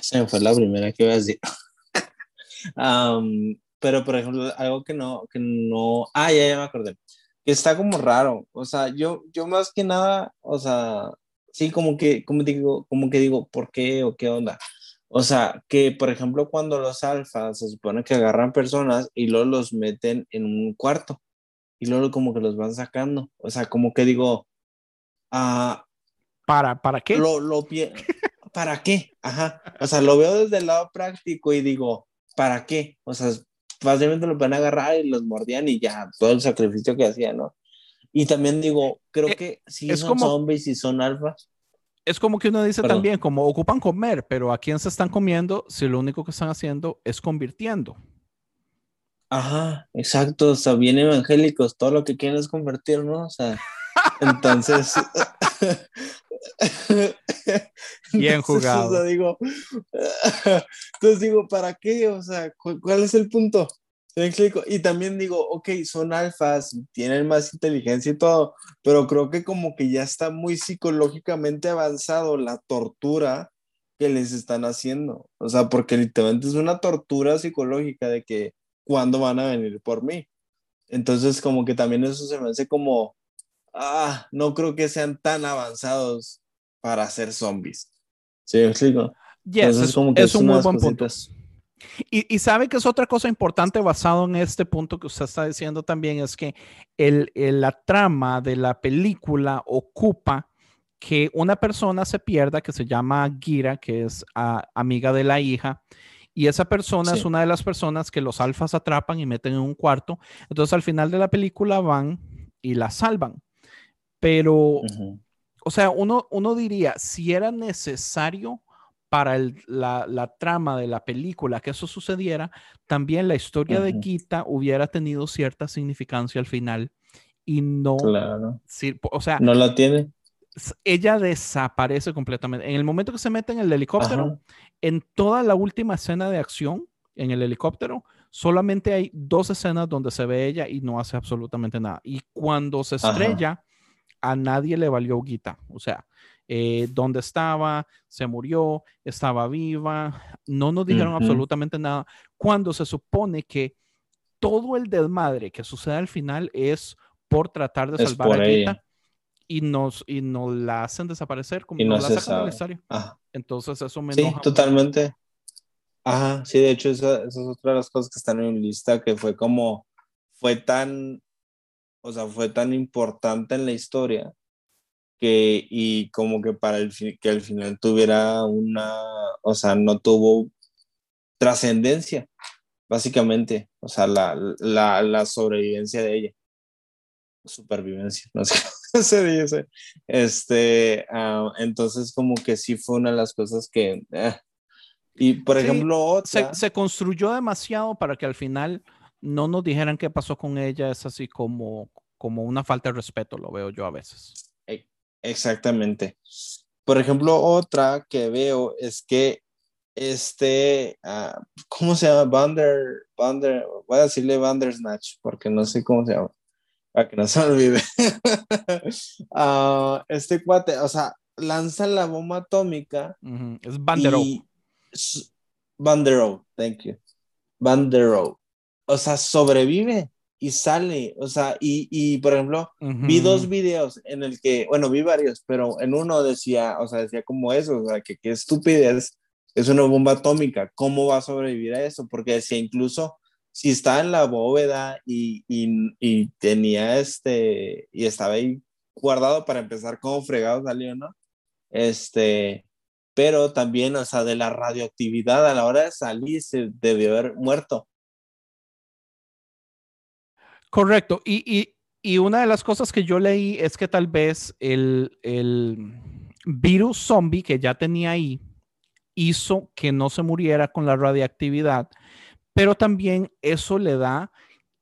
se me fue la primera que iba a decir. pero, por ejemplo, algo que no, que no, ah, ya, ya me acordé, que está como raro, o sea, yo, yo más que nada, o sea, Sí, como que, como digo, como que digo, ¿por qué o qué onda? O sea, que por ejemplo cuando los alfas se supone que agarran personas y luego los meten en un cuarto y luego como que los van sacando. O sea, como que digo, ah, ¿para, ¿para qué? Lo, lo, ¿Para qué? Ajá. O sea, lo veo desde el lado práctico y digo, ¿para qué? O sea, fácilmente lo pueden agarrar y los mordían y ya, todo el sacrificio que hacían, ¿no? Y también digo, creo eh, que si son zombies y son alfas. Es como que uno dice también, como ocupan comer, pero ¿a quién se están comiendo si lo único que están haciendo es convirtiendo? Ajá, exacto, o sea, bien evangélicos, todo lo que quieren es convertir, ¿no? O sea, entonces... Bien jugado. digo, entonces digo, ¿para qué? O sea, ¿cuál es el punto? Y también digo, ok, son alfas, tienen más inteligencia y todo, pero creo que como que ya está muy psicológicamente avanzado la tortura que les están haciendo. O sea, porque literalmente es una tortura psicológica de que cuándo van a venir por mí. Entonces, como que también eso se me hace como, ah, no creo que sean tan avanzados para ser zombies. ¿Sí me explico? es, como que es un muy buen punto. Y, sabe que es otra cosa importante basado en este punto que usted está diciendo también, es que el, la trama de la película ocupa que una persona se pierda, que se llama Gira, que es amiga de la hija, y esa persona es una de las personas que los alfas atrapan y meten en un cuarto. Entonces al final de la película van y la salvan. Pero, o sea, uno, uno diría, si era necesario para la, trama de la película que eso sucediera, también la historia de Gita hubiera tenido cierta significancia al final y no, claro. o sea, no la tiene. Ella desaparece completamente. En el momento que se mete en el helicóptero, en toda la última escena de acción en el helicóptero, solamente hay dos escenas donde se ve ella y no hace absolutamente nada. Y cuando se estrella, a nadie le valió guita. O sea, eh, dónde estaba, se murió, estaba viva, no nos dijeron absolutamente nada. Cuando se supone que todo el desmadre que sucede al final es por tratar de salvar a Gita y nos, y nos la hacen desaparecer como no la sacan de la historia. Entonces eso me Sí, totalmente. Ajá, sí, de hecho, esa, es otra de las cosas que están en mi lista, que fue como, fue tan, o sea, fue tan importante en la historia que, y como que para el que al final tuviera una, o sea, no tuvo trascendencia, básicamente, o sea, la, la, la sobrevivencia de ella, supervivencia, no sé se dice, este, ah, entonces como que sí fue una de las cosas que, eh, y por ejemplo, se, construyó demasiado para que al final no nos dijeran qué pasó con ella. Es así como, como una falta de respeto, lo veo yo a veces. E, exactamente. Por ejemplo, otra que veo es que este, uh, ¿cómo se llama? Bander, Bander, voy a decirle Bandersnatch porque no sé cómo se llama, para que no se olvide. uh, este cuate, o sea, lanza la bomba atómica. Es Bandero. Bandero, thank you. Bandero. O sea, sobrevive y sale. O sea, y, y por ejemplo, vi dos videos en el que, bueno, vi varios, pero en uno decía, o sea, decía como eso, o sea, que qué estupidez, es una bomba atómica, ¿cómo va a sobrevivir a eso? Porque decía incluso si está en la bóveda y, y, y tenía este, y estaba ahí guardado para empezar, como fregado salió, no? Este, pero también, o sea, de la radioactividad a la hora de salir se debió haber muerto. Correcto. Y, una de las cosas que yo leí es que tal vez el, el virus zombie que ya tenía ahí hizo que no se muriera con la radioactividad, pero también eso le da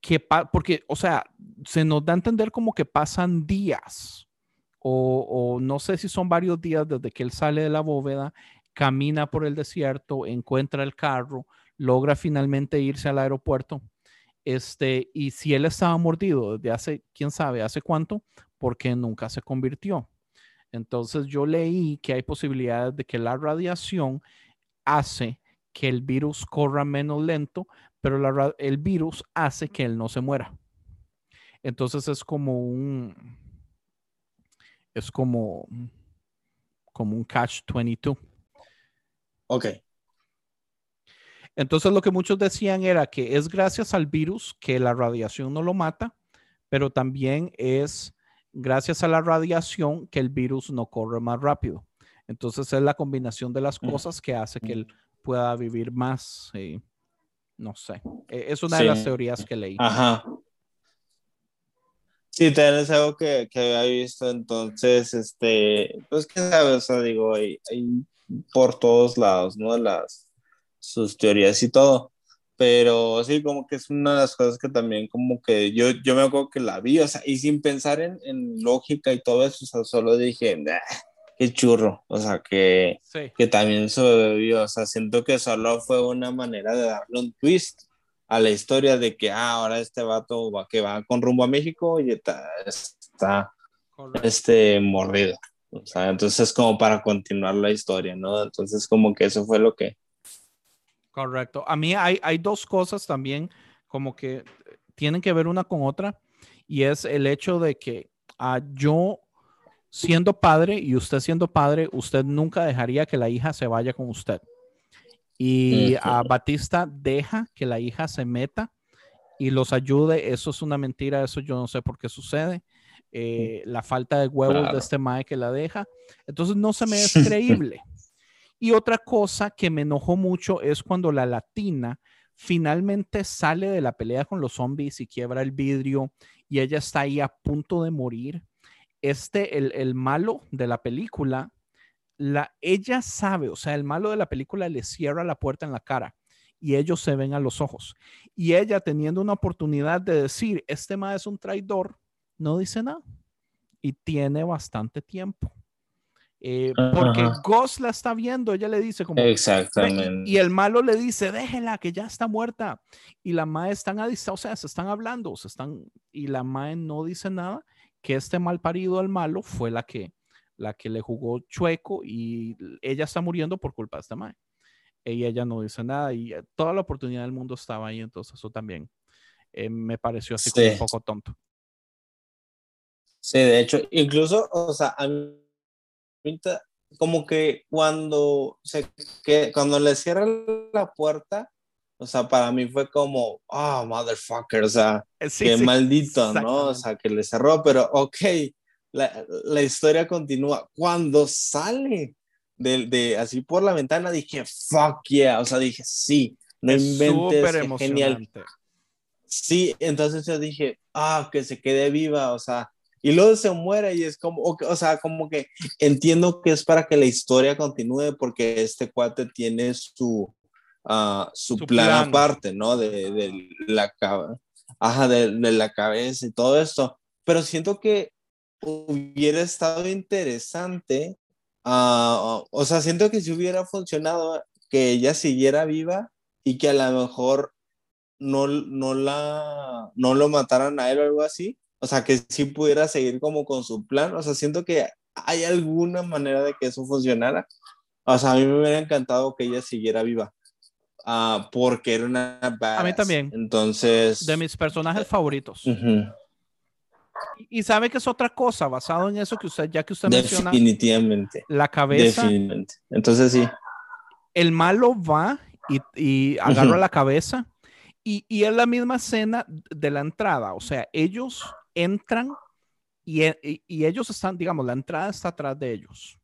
que, porque, o sea, se nos da a entender como que pasan días o, no sé si son varios días desde que él sale de la bóveda, camina por el desierto, encuentra el carro, logra finalmente irse al aeropuerto. Este, y si él estaba mordido desde hace, quién sabe, hace cuánto, porque nunca se convirtió. Entonces yo leí que hay posibilidades de que la radiación hace que el virus corra menos lento, pero el virus hace que él no se muera. Entonces es como un, es como, como un catch 22. Ok. Entonces lo que muchos decían era que es gracias al virus que la radiación no lo mata, pero también es gracias a la radiación que el virus no corre más rápido. Entonces es la combinación de las mm. cosas que hace que él pueda vivir más. Eh, no sé. E, es una de las teorías que leí. Ajá. Sí, también es algo que, que, había visto, entonces, este, pues que sabes, o sea, digo, hay, hay, por todos lados, ¿no? Las, sus teorías y todo, pero sí, como que es una de las cosas que también como que yo, yo me acuerdo que la vi, o sea, y sin pensar en, en lógica y todo eso, o sea, solo dije, qué churro, o sea, que, que también sobrevivió, o sea, siento que solo fue una manera de darle un twist a la historia de que ah, ahora este vato va, que va con rumbo a México y está, está este, mordido. O sea, entonces como para continuar la historia, ¿no? Entonces como que eso fue lo que... Correcto. A mí hay, hay dos cosas también como que tienen que ver una con otra y es el hecho de que uh, yo siendo padre y usted siendo padre, usted nunca dejaría que la hija se vaya con usted. Y a Batista deja que la hija se meta y los ayude. Eso es una mentira, eso yo no sé por qué sucede. Eh, la falta de huevos de este mae que la deja. Entonces no se me es creíble. y otra cosa que me enojó mucho es cuando la latina finalmente sale de la pelea con los zombies y quiebra el vidrio y ella está ahí a punto de morir. Este, el, el malo de la película, la, ella sabe, o sea, el malo de la película le cierra la puerta en la cara y ellos se ven a los ojos. Y ella teniendo una oportunidad de decir, este ma es un traidor, no dice nada. y tiene bastante tiempo. Eh, porque Ghost la está viendo, ella le dice como... Exactamente. Y, el malo le dice, déjela, que ya está muerta. Y la Mae están a o sea, se están hablando, se están... Y la Mae no dice nada, que este mal parido al malo fue la que, la que le jugó chueco y ella está muriendo por culpa de esta Mae. Y ella no dice nada y eh, toda la oportunidad del mundo estaba ahí, entonces eso también eh, me pareció así como un poco tonto. Sí, de hecho, incluso, o sea, a mí como que cuando se que cuando le cierran la puerta, o sea, para mí fue como, ah, motherfucker, o sea, eh, qué maldito, ¿no? O sea, que le cerró, pero ok, la, la historia continúa. Cuando sale de, de, así por la ventana, dije, fuck yeah, o sea, dije, sí, no inventes, es genial. Sí, entonces yo dije, ah, que se quede viva, o sea, y luego se muere y es como, o, sea, como que entiendo que es para que la historia continúe porque este cuate tiene su, uh, su, plan, aparte, ¿no? De, de la, Ajá, de, de, la cabeza y todo esto, pero siento que hubiera estado interesante, uh, o sea, siento que si hubiera funcionado que ella siguiera viva y que a lo mejor no, no, la, no lo mataran a él o algo así, o sea, que sí pudiera seguir como con su plan. O sea, siento que hay alguna manera de que eso funcionara. O sea, a mí me hubiera encantado que ella siguiera viva. Uh, porque era una A mí también. Entonces. De mis personajes favoritos. y, sabe que es otra cosa, basado en eso que usted, ya que usted menciona. Definitivamente. La cabeza. Definitivamente. Entonces sí. El malo va y, y agarra la cabeza. Y, y, es la misma escena de la entrada. O sea, ellos entran e, y, y, ellos están, digamos, la entrada está atrás de ellos.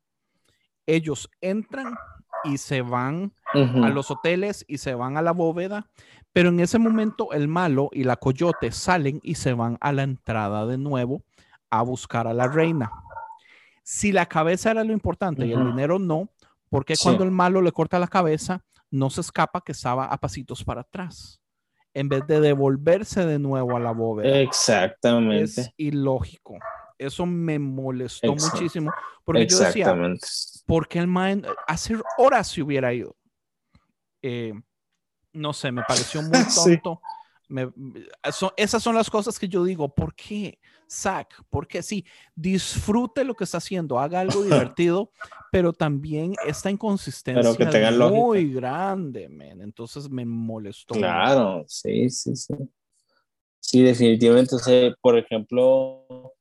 Ellos entran y se van a los hoteles y se van a la bóveda, pero en ese momento el malo y la coyote salen y se van a la entrada de nuevo a buscar a la reina. Si la cabeza era lo importante y el dinero no, porque cuando el malo le corta la cabeza, no se escapa que estaba a pasitos para atrás? en vez de devolverse de nuevo a la bóveda. Exactamente. Es ilógico. Eso me molestó muchísimo. Porque yo decía, porque el man hace horas se hubiera ido. Eh, no sé, me pareció muy tonto. esas son las cosas que yo digo, ¿por qué? Zach, porque sí, disfrute lo que está haciendo, haga algo divertido, pero también esta inconsistencia que muy grande, man. Entonces me molestó. Claro, sí, sí, sí. Sí, definitivamente. O sea, por ejemplo,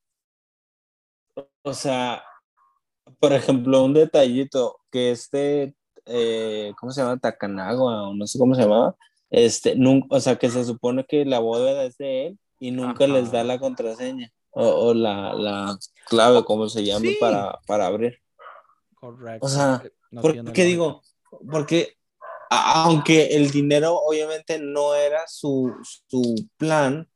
o sea, por ejemplo, un detallito que este, eh, ¿cómo se llama? Takanaga, o no sé cómo se llamaba. Este, nunca, o sea, que se supone que la bóveda es de él y nunca les da la contraseña o, la, la, clave, como se llame, para, para abrir. Correcto. O sea, ¿por qué digo? Porque aunque el dinero obviamente no era su, su plan,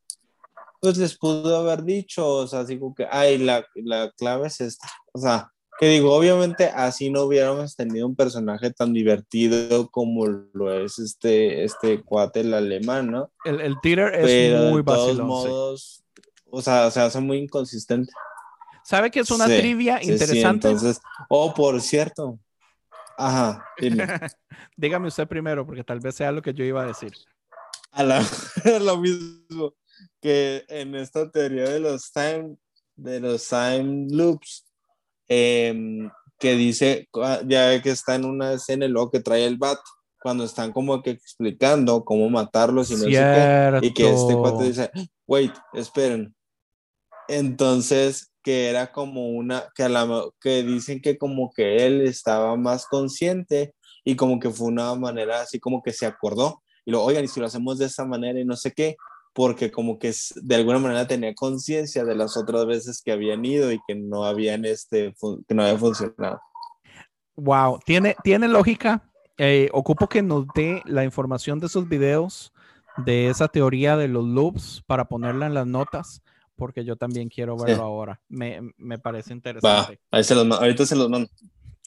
pues les pudo haber dicho, o sea, digo que, ay, la, la clave es esta. O sea, que digo, obviamente así no hubiéramos tenido un personaje tan divertido como lo es este, este cuate, el alemán, ¿no? El, el es muy de todos modos, o sea, se hace muy inconsistente. ¿Sabe que es una trivia interesante? entonces, oh, por cierto. Ajá, Dígame usted primero, porque tal vez sea lo que yo iba a decir. A la, lo mismo que en esta teoría de los time, de los time loops, Em, que dice, ya que está en una escena y luego que trae el bat, cuando están como que explicando cómo matarlos y no sé qué, y que este cuate dice, wait, esperen. Entonces, que era como una, que, a la, que dicen que como que él estaba más consciente y como que fue una manera así como que se acordó. Y lo, oigan, y si lo hacemos de esa manera y no sé qué, porque como que de alguna manera tenía conciencia de las otras veces que habían ido y que no habían este que no había funcionado. Wow, tiene, tiene lógica. Eh, ocupo que nos dé la información de esos videos, de esa teoría de los loops, para ponerla en las notas, porque yo también quiero verlo ahora. Me, me, parece interesante. ahí se los, ahorita se los mando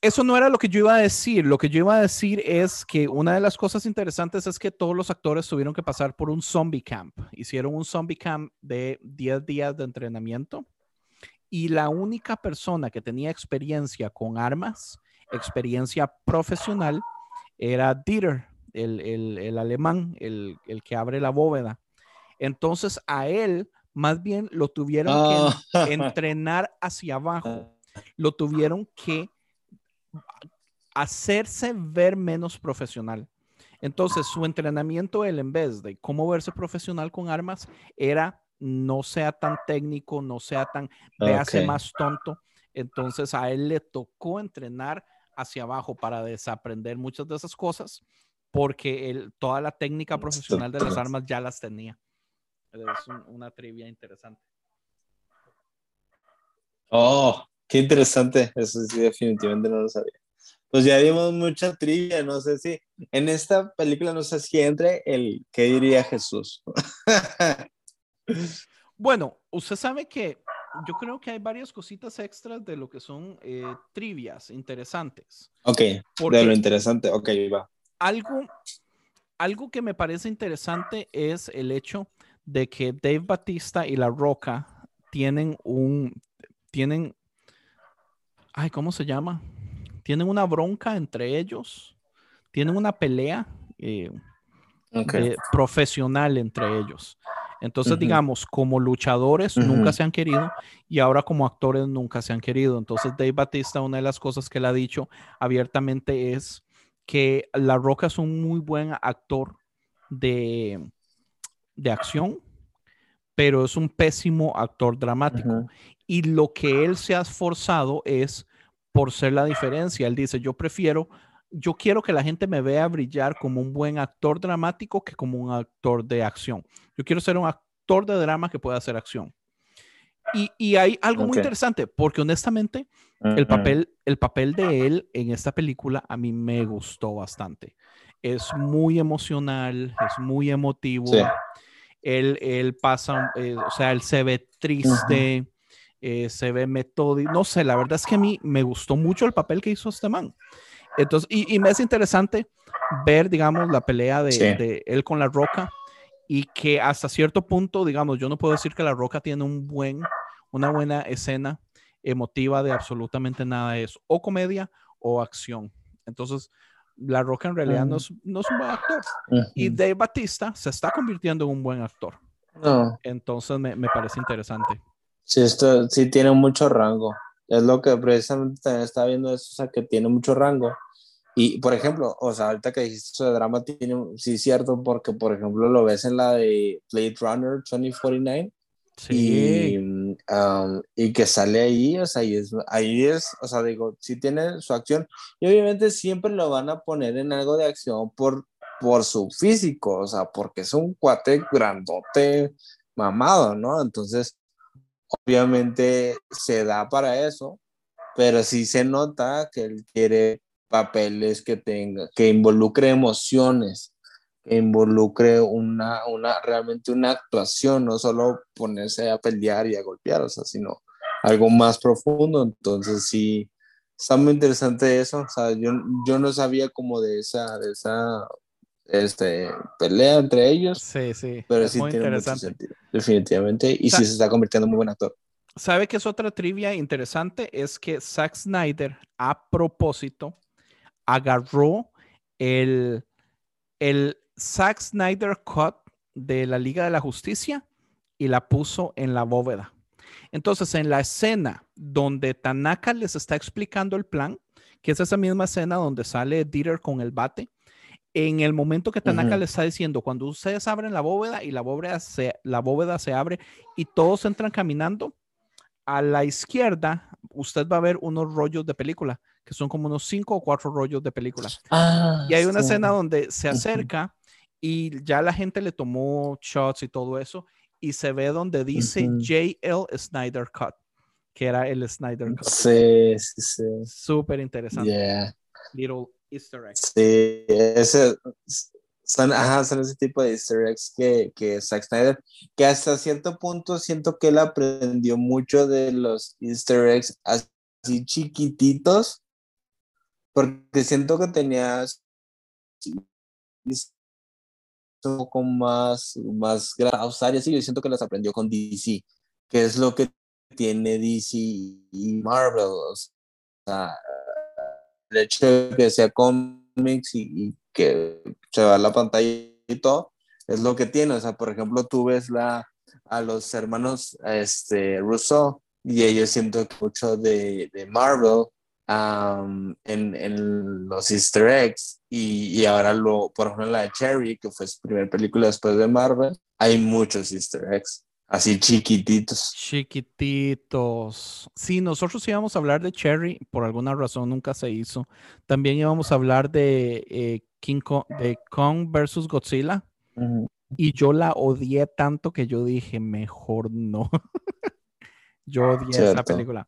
eso no era lo que yo iba a decir. Lo que yo iba a decir es que una de las cosas interesantes es que todos los actores tuvieron que pasar por un zombie camp. Hicieron un zombie camp de 10 días de entrenamiento Y la única persona que tenía experiencia con armas, experiencia profesional, era Dieter, el, alemán, el, que abre la bóveda. Entonces a él más bien lo tuvieron que ah. entrenar hacia abajo, lo tuvieron que hacerse ver menos profesional. Entonces, su entrenamiento, él en vez de cómo verse profesional con armas, era no sea tan técnico, no sea tan, véase más tonto. Entonces, a él le tocó entrenar hacia abajo para desaprender muchas de esas cosas, porque él, toda la técnica profesional de las armas ya las tenía. Es una trivia interesante. Oh, qué interesante. Eso sí, definitivamente no lo sabía pues ya dimos mucha trivia, no sé si en esta película no sé si entre el qué diría Jesús. bueno, usted sabe que yo creo que hay varias cositas extras de lo que son eh, trivias interesantes. Ok, de lo interesante, ok, va. Algo, algo que me parece interesante es el hecho de que Dave Batista y La Roca tienen un, tienen, ay, ¿cómo se llama? Tienen una bronca entre ellos, tienen una pelea eh, profesional entre ellos. Entonces, digamos, como luchadores nunca se han querido y ahora como actores nunca se han querido. Entonces, Dave Batista, una de las cosas que él ha dicho abiertamente es que La Roca es un muy buen actor de, de acción, pero es un pésimo actor dramático. Y lo que él se ha esforzado es por ser la diferencia. Él dice, yo prefiero, yo quiero que la gente me vea brillar como un buen actor dramático que como un actor de acción. Yo quiero ser un actor de drama que pueda hacer acción. Y, hay algo muy interesante, porque honestamente, el, papel, el papel de él en esta película a mí me gustó bastante. Es muy emocional, es muy emotivo. Él, él, pasa, eh, o sea, él se ve triste. Eh, se ve metódico, no sé, la verdad es que a mí me gustó mucho el papel que hizo este man. Entonces, y, me es interesante ver, digamos, la pelea de, él con la roca y que hasta cierto punto, digamos, yo no puedo decir que la roca tiene un buen, una buena escena emotiva de absolutamente nada de eso, o comedia o acción. Entonces, la roca en realidad no, es, un buen actor. Y Dave Batista se está convirtiendo en un buen actor. Entonces, me, me parece interesante. Sí, esto sí tiene mucho rango. Es lo que precisamente también está viendo eso, o sea, que tiene mucho rango. Y, por ejemplo, o sea, ahorita que dijiste eso de drama, tiene, sí, cierto, porque, por ejemplo, lo ves en la de Blade Runner 2049. Sí. Y, um, y que sale ahí, o sea, ahí es, ahí es, o sea, digo, sí tiene su acción. Y obviamente siempre lo van a poner en algo de acción por, por su físico, o sea, porque es un cuate grandote, mamado, ¿no? Entonces, obviamente se da para eso, pero sí se nota que él quiere papeles que tenga, que involucre emociones, que involucre una, una, realmente una actuación, no solo ponerse a pelear y a golpear, o sea, sino algo más profundo. Entonces sí, está muy interesante eso. O sea, yo, yo no sabía como de esa, de esa este, pelea entre ellos. Sí, sí. Pero sí tiene mucho sentido, definitivamente. Y sí se está convirtiendo en muy buen actor. ¿Sabe qué es otra trivia interesante? Es que Zack Snyder, a propósito, agarró el, el Zack Snyder Cut de la Liga de la Justicia y la puso en la bóveda. Entonces, en la escena donde Tanaka les está explicando el plan, que es esa misma escena donde sale Dieter con el bate, en el momento que Tanaka le está diciendo, cuando ustedes abren la bóveda y la bóveda, se, la bóveda se abre y todos entran caminando, a la izquierda usted va a ver unos rollos de película, que son como unos cinco o cuatro rollos de película. Ah, y hay una escena donde se acerca y ya la gente le tomó shots y todo eso, y se ve donde dice JL Snyder Cut, que era el Snyder Cut. Sí, sí, sí. Súper interesante. Little Easter egg. Sí, ese, son, ajá, son ese tipo de easter eggs que, que Zack Snyder, que hasta cierto punto siento que él aprendió mucho de los easter eggs así chiquititos, porque siento que tenía un poco más, más grados y yo siento que las aprendió con DC, que es lo que tiene DC y Marvel. O sea, el hecho de que sea cómics y, que se va a la pantalla y todo, es lo que tiene. O sea, por ejemplo, tú ves la, a los hermanos este, Russo y ellos siento mucho de, de Marvel en, en, los easter eggs y, y, ahora lo, por ejemplo, la de Cherry, que fue su primera película después de Marvel, hay muchos easter eggs. Así chiquititos. Chiquititos. Sí, nosotros íbamos a hablar de Cherry, por alguna razón nunca se hizo. También íbamos a hablar de, eh, King Kong, de Kong versus Godzilla. Y yo la odié tanto que yo dije, mejor no. yo odié esa película.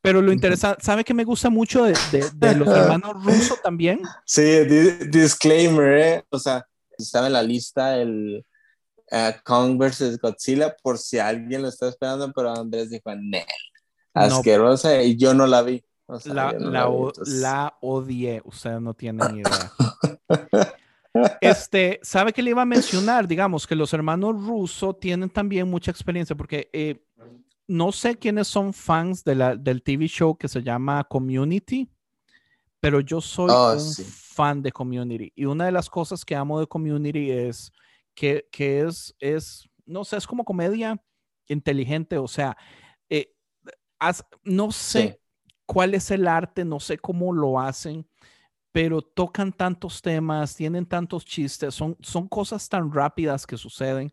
Pero lo interesante, ¿sabe que me gusta mucho de, de, los hermanos rusos también? Sí, disclaimer, ¿eh? O sea, estaba en la lista el Kong vs. Godzilla por si alguien lo está esperando, pero Andrés dijo, Nel, asquerosa, y yo no la vi. la, la, odié, ustedes no tienen ni idea. este, ¿sabe que le iba a mencionar? Digamos que los hermanos Russo tienen también mucha experiencia, porque eh, no sé quiénes son fans de la, del TV show que se llama Community, pero yo soy oh, un fan de Community. Y una de las cosas que amo de Community es que, es, es, no sé, es como comedia inteligente, o sea, eh, no sé cuál es el arte, no sé cómo lo hacen, pero tocan tantos temas, tienen tantos chistes, son, son cosas tan rápidas que suceden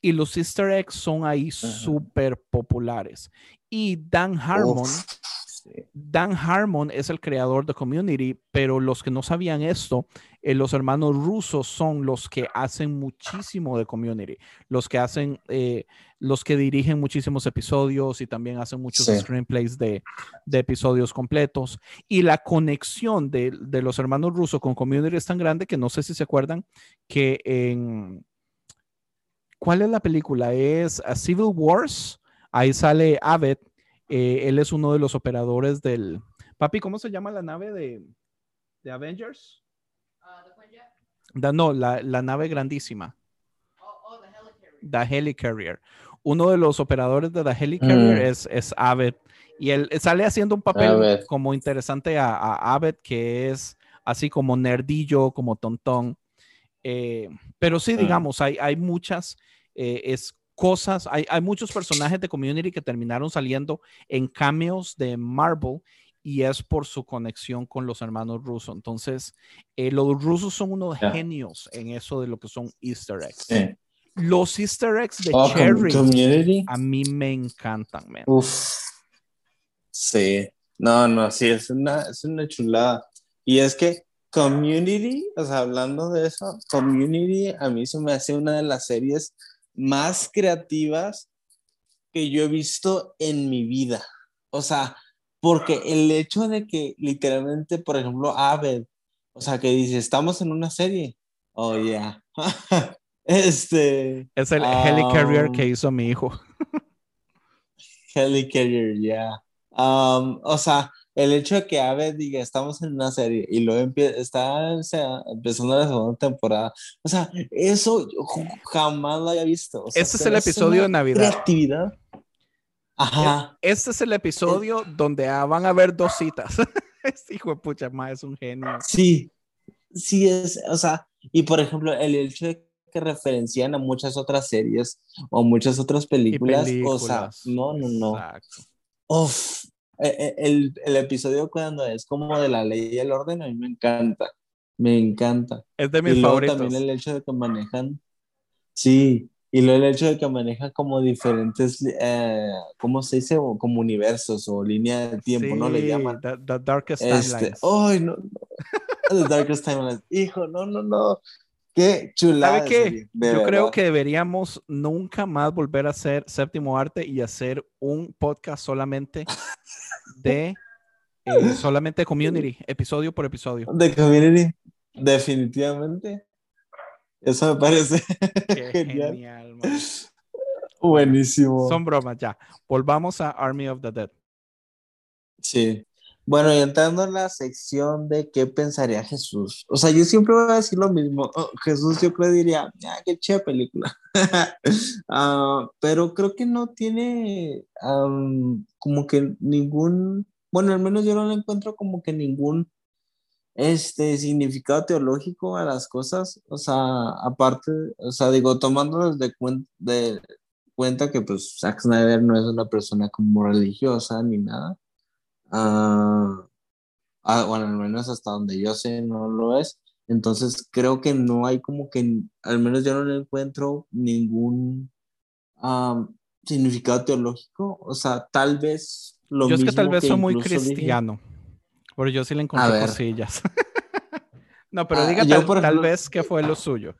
y los easter eggs son ahí súper populares. Y Dan Harmon, Dan Harmon es el creador de Community, pero los que no sabían esto, eh, los hermanos rusos son los que hacen muchísimo de Community, los que hacen, eh, los que dirigen muchísimos episodios y también hacen muchos screenplays de, episodios completos. Y la conexión de, de, los hermanos rusos con Community es tan grande que no sé si se acuerdan que en... ¿Cuál es la película? Es a Civil Wars. Ahí sale Abbott eh, él es uno de los operadores del... Papi, ¿cómo se llama la nave de, de Avengers? Uh, no, la, la, nave grandísima. Oh, oh, the Helicarrier. Uno de los operadores de The Helicarrier mm. es, es Abbott. Y él sale haciendo un papel como interesante a, a Abbott, que es así como nerdillo, como tontón. Eh, pero sí, mm. digamos, hay, hay muchas eh, es, cosas, hay, hay, muchos personajes de Community que terminaron saliendo en cameos de Marvel y es por su conexión con los hermanos rusos. Entonces, eh, los rusos son unos genios en eso de lo que son easter eggs. Los easter eggs de oh, Cherry a mí me encantan, man. Sí, no, no, sí, es una, es una chulada. Y es que Community, o sea, hablando de eso, Community a mí se me hace una de las series más creativas que yo he visto en mi vida. O sea, porque el hecho de que literalmente, por ejemplo, Abed, o sea, que dice, estamos en una serie. Oh, ya. este. Es el helicarrier que hizo mi hijo. helicarrier, ya. o sea, el hecho de que Ave diga, estamos en una serie y luego está empezando la segunda temporada, o sea, eso jamás lo había visto. este es el episodio de Navidad. Creatividad. Ajá. Este es el episodio donde ah, van a haber dos citas. este hijo de pucha, más es un genio. Sí, sí es, o sea, y por ejemplo, el hecho de que referencian a muchas otras series o muchas otras películas, películas. o sea, no, no, no. Exacto. Uf, el, el, episodio cuando es como de la ley y el orden, a mí me encanta. Me encanta. Es de mis y favoritos. también el hecho de que manejan. Sí, y luego el hecho de que manejan como diferentes, eh, ¿cómo se dice? Como universos o línea de tiempo, ¿no? Le llaman. The, Darkest este, Timelines. ¡Ay, no! the Darkest Timelines. Hijo, no, no, no. Qué chulada. ¿Sabe qué? Yo creo que deberíamos nunca más volver a hacer séptimo arte y hacer un podcast solamente de eh, solamente community, episodio por episodio. De community, definitivamente. Eso me parece genial. Buenísimo. Son bromas, ya. Volvamos a Army of the Dead. Sí. Bueno, y entrando en la sección de qué pensaría Jesús. O sea, yo siempre voy a decir lo mismo. Oh, Jesús yo creo diría, ah, qué chida película. Ah, pero creo que no tiene como que ningún, bueno, al menos yo no le encuentro como que ningún este significado teológico a las cosas. O sea, aparte, o sea, digo, tomando desde de cuenta que pues Zack no es una persona como religiosa ni nada Ah, bueno, al menos hasta donde yo sé no lo es. Entonces creo que no hay como que, al menos yo no le encuentro ningún significado teológico. O sea, tal vez lo Yo es que tal vez soy muy cristiano. pero yo sí le encontré cosillas. no, pero ah, diga tal, vez que fue lo suyo.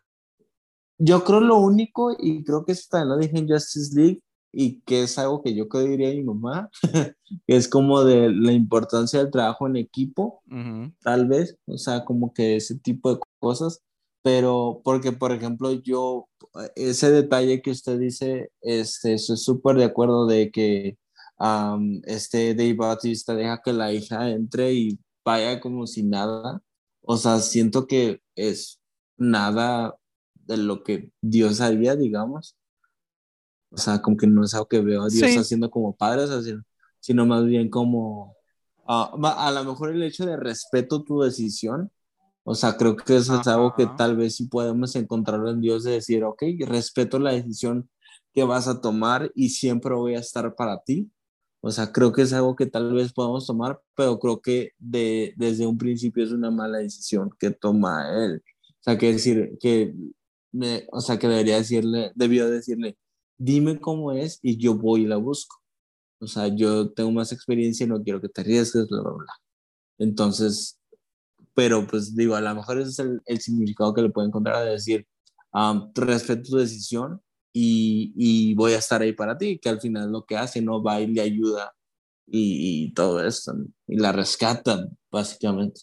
Yo creo lo único, y creo que eso también lo dije en Justice League, y que es algo que yo creo diría a mi mamá, que es como de la importancia del trabajo en equipo, tal vez, o sea, como que ese tipo de cosas, pero porque, por ejemplo, yo, ese detalle que usted dice, este, estoy súper de acuerdo de que este Dave Bautista deja que la hija entre y vaya como si nada, o sea, siento que es nada de lo que Dios haría, digamos o sea, como que no es algo que veo a Dios haciendo como padre, sino más bien como, ah, a lo mejor el hecho de respeto tu decisión, o sea, creo que eso es algo que tal vez sí podemos encontrarlo en Dios de decir, ok, respeto la decisión que vas a tomar y siempre voy a estar para ti. O sea, creo que es algo que tal vez podamos tomar, pero creo que de, desde un principio es una mala decisión que toma él. O sea, que decir, que, me, o sea, que debería decirle, debió decirle, dime cómo es y yo voy y la busco. O sea, yo tengo más experiencia y no quiero que te arriesgues, bla, bla, bla. Entonces, pero pues digo, a lo mejor ese es el, significado que le puedo encontrar de decir, respeto tu decisión y, y, voy a estar ahí para ti, que al final lo que hace, no va y le ayuda y, y todo esto, y la rescatan, básicamente.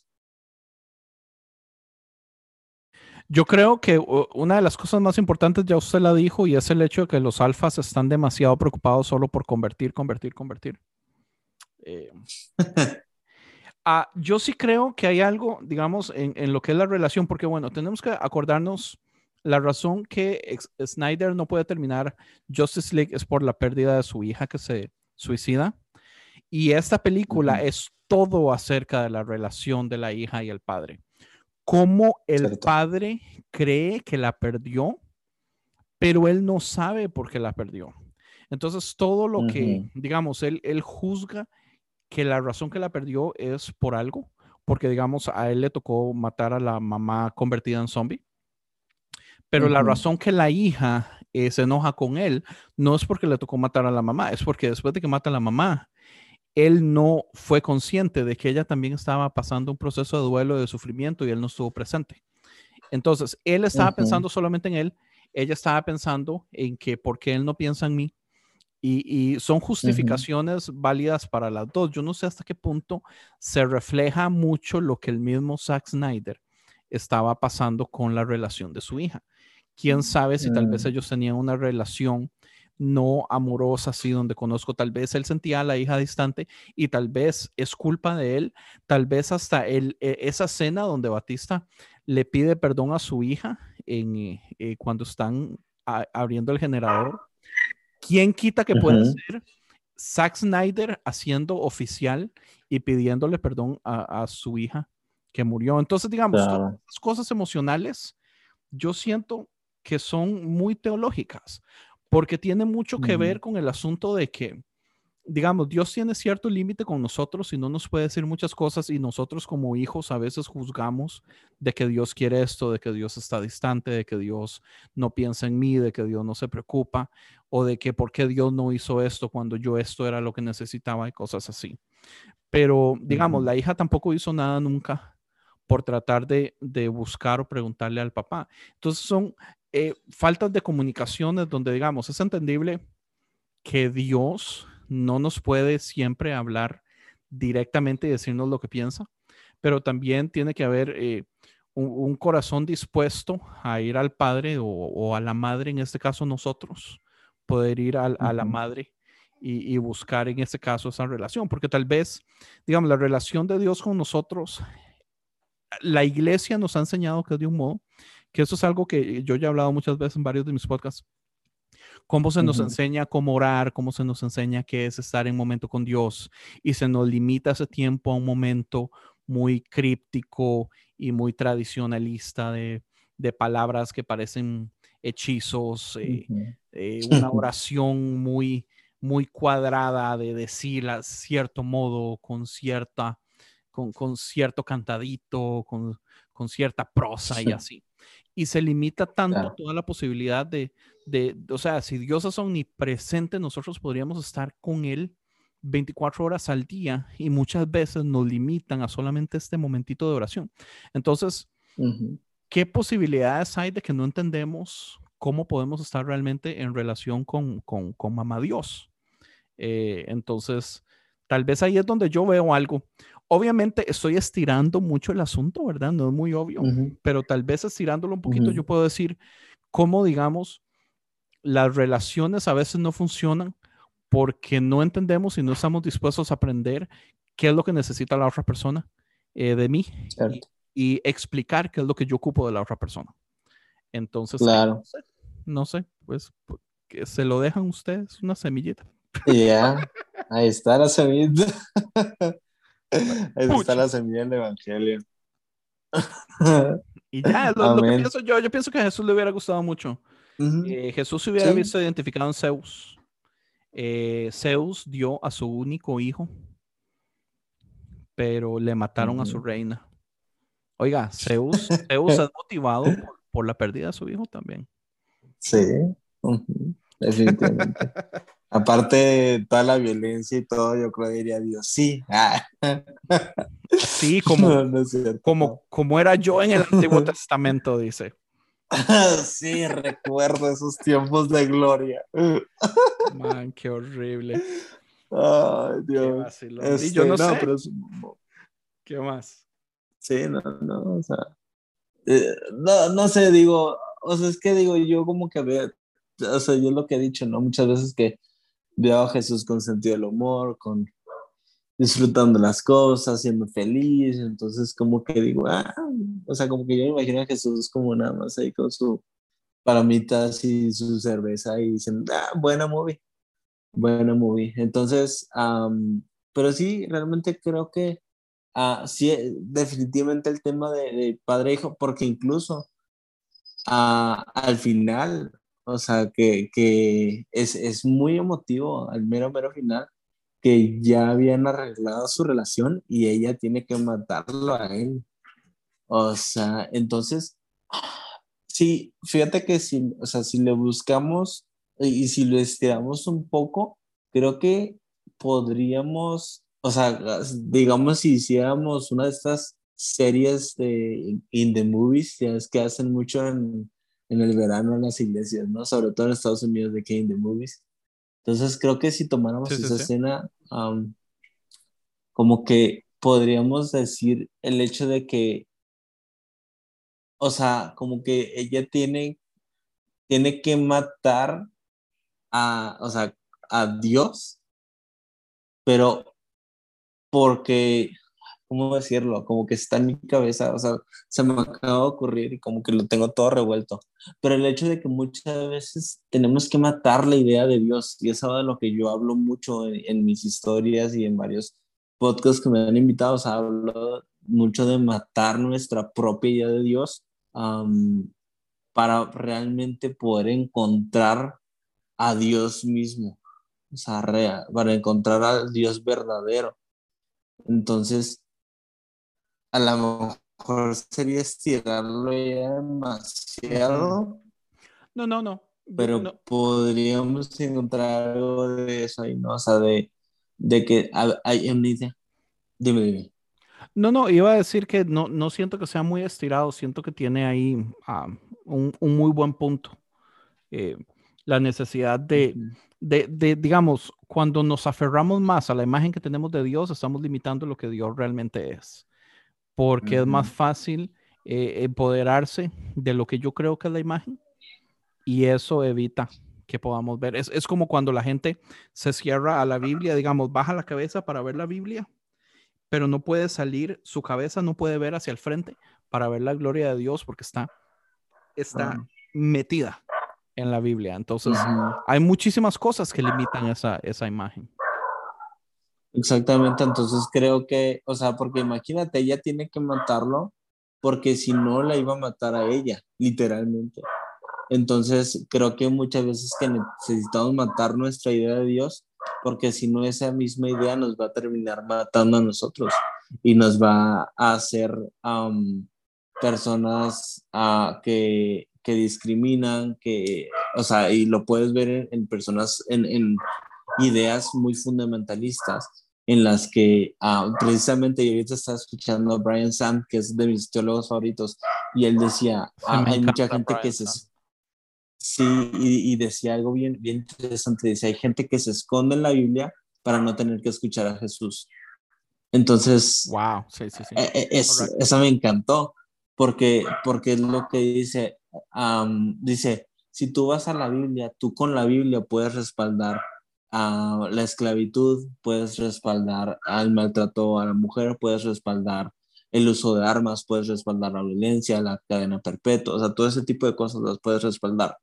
Yo creo que una de las cosas más importantes, ya usted la dijo, y es el hecho de que los alfas están demasiado preocupados solo por convertir, convertir, convertir. Eh, ah, yo sí creo que hay algo, digamos, en, lo que es la relación, porque bueno, tenemos que acordarnos la razón que Snyder no puede terminar Justice League es por la pérdida de su hija que se suicida. Y esta película es todo acerca de la relación de la hija y el padre cómo el padre cree que la perdió, pero él no sabe por qué la perdió. Entonces, todo lo que, digamos, él, él juzga que la razón que la perdió es por algo, porque, digamos, a él le tocó matar a la mamá convertida en zombie. Pero la razón que la hija eh, se enoja con él no es porque le tocó matar a la mamá, es porque después de que mata a la mamá, él no fue consciente de que ella también estaba pasando un proceso de duelo, de sufrimiento y él no estuvo presente. Entonces, él estaba pensando solamente en él, ella estaba pensando en que por qué él no piensa en mí. Y, son justificaciones válidas para las dos. Yo no sé hasta qué punto se refleja mucho lo que el mismo Zack Snyder estaba pasando con la relación de su hija. Quién sabe si tal vez mm. ellos tenían una relación no amorosa, así donde conozco, tal vez él sentía a la hija distante y tal vez es culpa de él, tal vez hasta él, e, esa cena donde Batista le pide perdón a su hija en, eh, eh, cuando están abriendo el generador. ¿Quién quita que puede ser Zack Snyder haciendo oficial y pidiéndole perdón a, su hija que murió? Entonces, digamos, todas las cosas emocionales, yo siento que son muy teológicas, porque tiene mucho que ver con el asunto de que, digamos, Dios tiene cierto límite con nosotros y no nos puede decir muchas cosas y nosotros como hijos a veces juzgamos de que Dios quiere esto, de que Dios está distante, de que Dios no piensa en mí, de que Dios no se preocupa o de que por qué Dios no hizo esto cuando yo esto era lo que necesitaba y cosas así. Pero, digamos, la hija tampoco hizo nada nunca por tratar de, de, buscar o preguntarle al papá. Entonces son eh, faltas de comunicaciones donde, digamos, es entendible que Dios no nos puede siempre hablar directamente y decirnos lo que piensa, pero también tiene que haber eh, un, corazón dispuesto a ir al padre o, a la madre, en este caso nosotros, poder ir a, la madre y, buscar en ese caso esa relación, porque tal vez, digamos, la relación de Dios con nosotros, la iglesia nos ha enseñado que es de un modo, que eso es algo que yo ya he hablado muchas veces en varios de mis podcasts, cómo se nos enseña cómo orar, cómo se nos enseña qué es estar en momento con Dios y se nos limita ese tiempo a un momento muy críptico y muy tradicionalista de, palabras que parecen hechizos, eh, eh, una oración muy, muy cuadrada de decir a cierto modo, con cierta, con, con cierto cantadito, con, con cierta prosa y así. Y se limita tanto toda la posibilidad de, de, o sea, si Dios es omnipresente, nosotros podríamos estar con Él 24 horas al día y muchas veces nos limitan a solamente este momentito de oración. Entonces, ¿qué posibilidades hay de que no entendemos cómo podemos estar realmente en relación con, con, con Mamá Dios? Eh, entonces, tal vez ahí es donde yo veo algo. Obviamente estoy estirando mucho el asunto, ¿verdad? No es muy obvio, pero tal vez estirándolo un poquito, yo puedo decir cómo, digamos, las relaciones a veces no funcionan porque no entendemos y no estamos dispuestos a aprender qué es lo que necesita la otra persona eh, de mí y, explicar qué es lo que yo ocupo de la otra persona. Entonces, claro. no, sé, pues que se lo dejan ustedes, una semillita. Ya, ahí está la semilla. ahí está la semilla del Evangelio. y ya, lo, que pienso yo, yo pienso que a Jesús le hubiera gustado mucho. Eh, Jesús se hubiera visto identificado en Zeus. Eh, Zeus dio a su único hijo, pero le mataron a su reina. Oiga, Zeus, Zeus es motivado por, la pérdida de su hijo también. Sí, definitivamente. Aparte de toda la violencia y todo, yo creo que diría Dios, sí. Sí, como, como, como era yo en el Antiguo Testamento, dice. sí, recuerdo esos tiempos de gloria. Man, qué horrible. Ay, Dios. y yo no, este, sé. Pero ¿Qué más? Sí, no, no, o sea. Eh, no, no sé, digo, o sea, es que digo, yo como que veo, o sea, yo lo que he dicho, ¿no? Muchas veces que veo a Jesús con sentido del humor, con disfrutando las cosas, siendo feliz, entonces como que digo, ah, o sea, como que yo me imagino a Jesús como nada más ahí con su palamitas y su cerveza y diciendo, ah, buena movie, buena movie. Entonces, pero sí, realmente creo que ah, sí, definitivamente el tema de, padre e hijo, porque incluso ah, al final, o sea, que, que es, es muy emotivo al mero, mero final que ya habían arreglado su relación y ella tiene que matarlo a él. O sea, entonces, sí, fíjate que si, o sea, si le buscamos y si lo estiramos un poco, creo que podríamos, o sea, digamos, si hiciéramos una de estas series de In the Movies, ya es que hacen mucho en, en el verano en las iglesias, ¿no? Sobre todo en Estados Unidos de In the Movies entonces creo que si tomáramos esa escena, como que podríamos decir el hecho de que, o sea, como que ella tiene, tiene que matar a, o sea, a Dios, pero porque ¿cómo decirlo? Como que está en mi cabeza, o sea, se me acaba de ocurrir y como que lo tengo todo revuelto. Pero el hecho de que muchas veces tenemos que matar la idea de Dios, y es algo de lo que yo hablo mucho en, mis historias y en varios podcasts que me han invitado, o sea, hablo mucho de matar nuestra propia idea de Dios para realmente poder encontrar a Dios mismo, o sea, para encontrar a Dios verdadero. Entonces, a lo mejor sería estirarlo ya demasiado. No, no, no. Pero podríamos encontrar algo de eso ahí, ¿no? O sea, de, de que hay una idea. Dime, dime. No, no, iba a decir que no, no siento que sea muy estirado, siento que tiene ahí ah, un, un, muy buen punto. Eh, la necesidad de, de, de, digamos, cuando nos aferramos más a la imagen que tenemos de Dios, estamos limitando lo que Dios realmente es porque es más fácil eh, empoderarse de lo que yo creo que es la imagen y eso evita que podamos ver. Es, es, como cuando la gente se cierra a la Biblia, digamos, baja la cabeza para ver la Biblia, pero no puede salir, su cabeza no puede ver hacia el frente para ver la gloria de Dios porque está, está metida en la Biblia. Entonces, hay muchísimas cosas que limitan esa, esa imagen. Exactamente, entonces creo que, o sea, porque imagínate, ella tiene que matarlo porque si no la iba a matar a ella, literalmente. Entonces, creo que muchas veces que necesitamos matar nuestra idea de Dios, porque si no esa misma idea nos va a terminar matando a nosotros y nos va a hacer personas uh, que, que, discriminan, que, o sea, y lo puedes ver en, personas, en, en, ideas muy fundamentalistas en las que uh, precisamente yo ahorita estaba escuchando a Brian Sand, que es de mis teólogos favoritos, y él decía, ah, hay mucha gente que se... Sí, y, y, decía algo bien, bien interesante, dice, hay gente que se esconde en la Biblia para no tener que escuchar a Jesús. Entonces, wow, sí, sí, sí. E, e, es, esa me encantó, porque, porque es lo que dice, dice, si tú vas a la Biblia, tú con la Biblia puedes respaldar a la esclavitud, puedes respaldar al maltrato a la mujer, puedes respaldar el uso de armas, puedes respaldar la violencia, la cadena perpetua, o sea, todo ese tipo de cosas las puedes respaldar.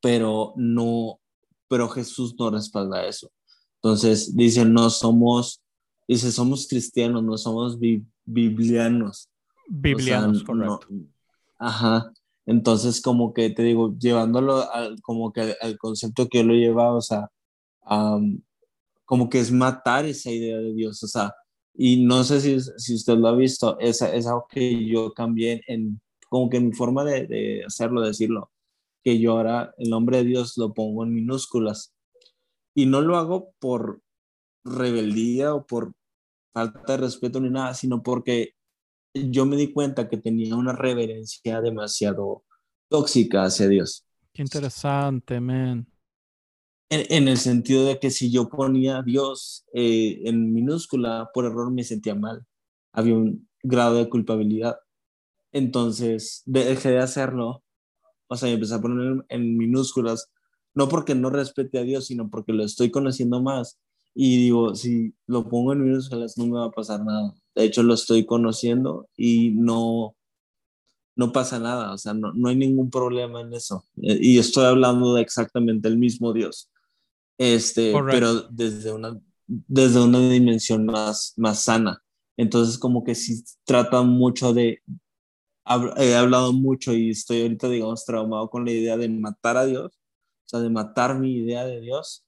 pero no, pero Jesús no respalda eso. Entonces dice, no somos, dice, somos cristianos, no somos biblianos. Biblianos, correcto. ajá. Entonces, como que te digo, llevándolo al, como que al, concepto que yo lo he llevado, o sea, como que es matar esa idea de Dios, o sea, y no sé si, si usted lo ha visto, es, es algo que yo cambié en, como que en mi forma de, de hacerlo, decirlo, que yo ahora el nombre de Dios lo pongo en minúsculas, y no lo hago por rebeldía o por falta de respeto ni nada, sino porque yo me di cuenta que tenía una reverencia demasiado tóxica hacia Dios. Qué interesante, man. En, el sentido de que si yo ponía Dios eh, en minúscula, por error me sentía mal. Había un grado de culpabilidad. Entonces dejé de hacerlo. O sea, empecé a poner en minúsculas, no porque no respete a Dios, sino porque lo estoy conociendo más. Y digo, si lo pongo en minúsculas, no me va a pasar nada. De hecho, lo estoy conociendo y no, no pasa nada, o sea, no, no hay ningún problema en eso. Eh, y estoy hablando de exactamente el mismo Dios, este, pero desde una, desde una dimensión más, más sana. Entonces, como que sí trata mucho de, he hablado mucho y estoy ahorita, digamos, traumado con la idea de matar a Dios, o sea, de matar mi idea de Dios,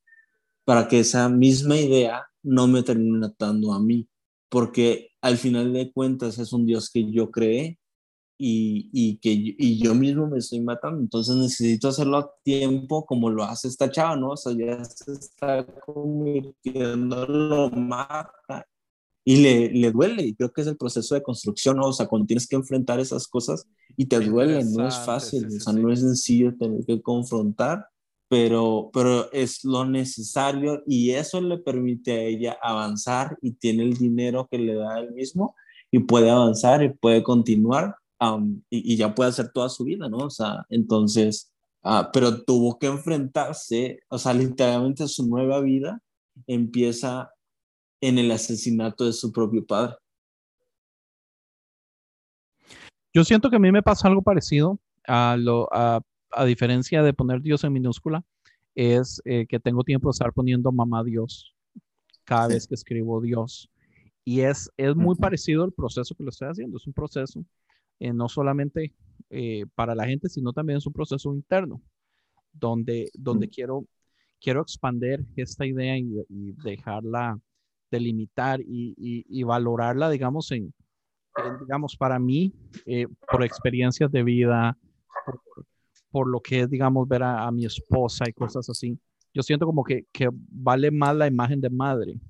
para que esa misma idea no me termine matando a mí, porque al final de cuentas es un Dios que yo creé y, y que y yo mismo me estoy matando, entonces necesito hacerlo a tiempo como lo hace esta chava, ¿no? O sea, ya se está convirtiendo, lo mata y le, le duele, y creo que es el proceso de construcción, ¿no? O sea, cuando tienes que enfrentar esas cosas y te duele, no es fácil, o sea, no es sencillo tener que confrontar, pero, pero es lo necesario y eso le permite a ella avanzar y tiene el dinero que le da él mismo y puede avanzar y puede continuar y, ya puede hacer toda su vida, ¿no? O sea, entonces, uh, pero tuvo que enfrentarse, o sea, literalmente su nueva vida empieza en el asesinato de su propio padre. Yo siento que a mí me pasa algo parecido a, lo, a, a diferencia de poner Dios en minúscula, es eh, que tengo tiempo de estar poniendo mamá Dios cada vez que escribo Dios. Y es, es muy parecido al proceso que lo estoy haciendo. Es un proceso eh, no solamente eh, para la gente, sino también es un proceso interno, donde, donde quiero, quiero expander esta idea y, dejarla delimitar y, y, valorarla, digamos, en, digamos, para mí, por experiencias de vida, por, lo que es, digamos, ver a, mi esposa y cosas así. Yo siento como que, que vale más la imagen de madre.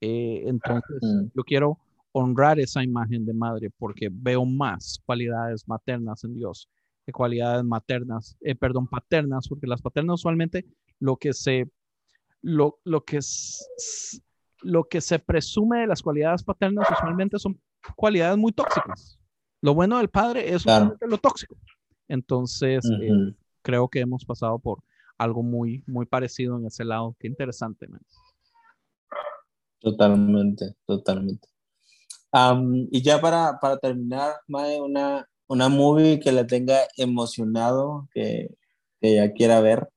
entonces, mm. yo quiero honrar esa imagen de madre porque veo más cualidades maternas en Dios que cualidades maternas, eh, perdón, paternas, porque las paternas usualmente lo que se, lo, lo que es, lo que se presume de las cualidades paternas usualmente son cualidades muy tóxicas. Lo bueno del padre es lo tóxico. Entonces, eh, creo que hemos pasado por algo muy, muy parecido en ese lado. Qué interesante, man. Totalmente, totalmente. y ya para, para terminar, Mae, una, una movie que la tenga emocionado, que, que ya quiera ver.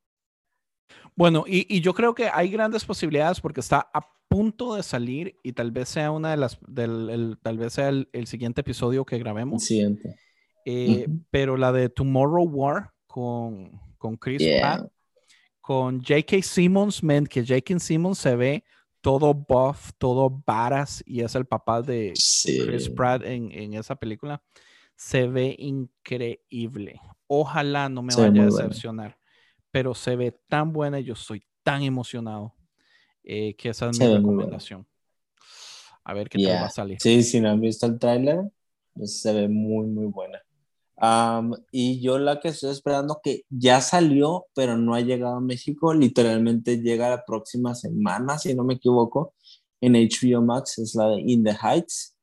Bueno, y, y, yo creo que hay grandes posibilidades porque está a punto de salir y tal vez sea una de las, del, el, tal vez sea el, el, siguiente episodio que grabemos. Siguiente. Eh, Pero la de Tomorrow War con, con Chris Pratt, con J.K. Simmons, man, que J.K. Simmons se ve todo buff, todo varas y es el papá de Chris Pratt en, en, esa película. Se ve increíble. Ojalá no me vaya a decepcionar, pero se ve tan buena y yo estoy tan emocionado eh, que esa es mi recomendación. A ver qué tal va a salir. Sí, si no han visto el tráiler, pues se ve muy, muy buena. Y yo la que estoy esperando que ya salió, pero no ha llegado a México, literalmente llega la próxima semana, si no me equivoco, en HBO Max, es la de In the Heights.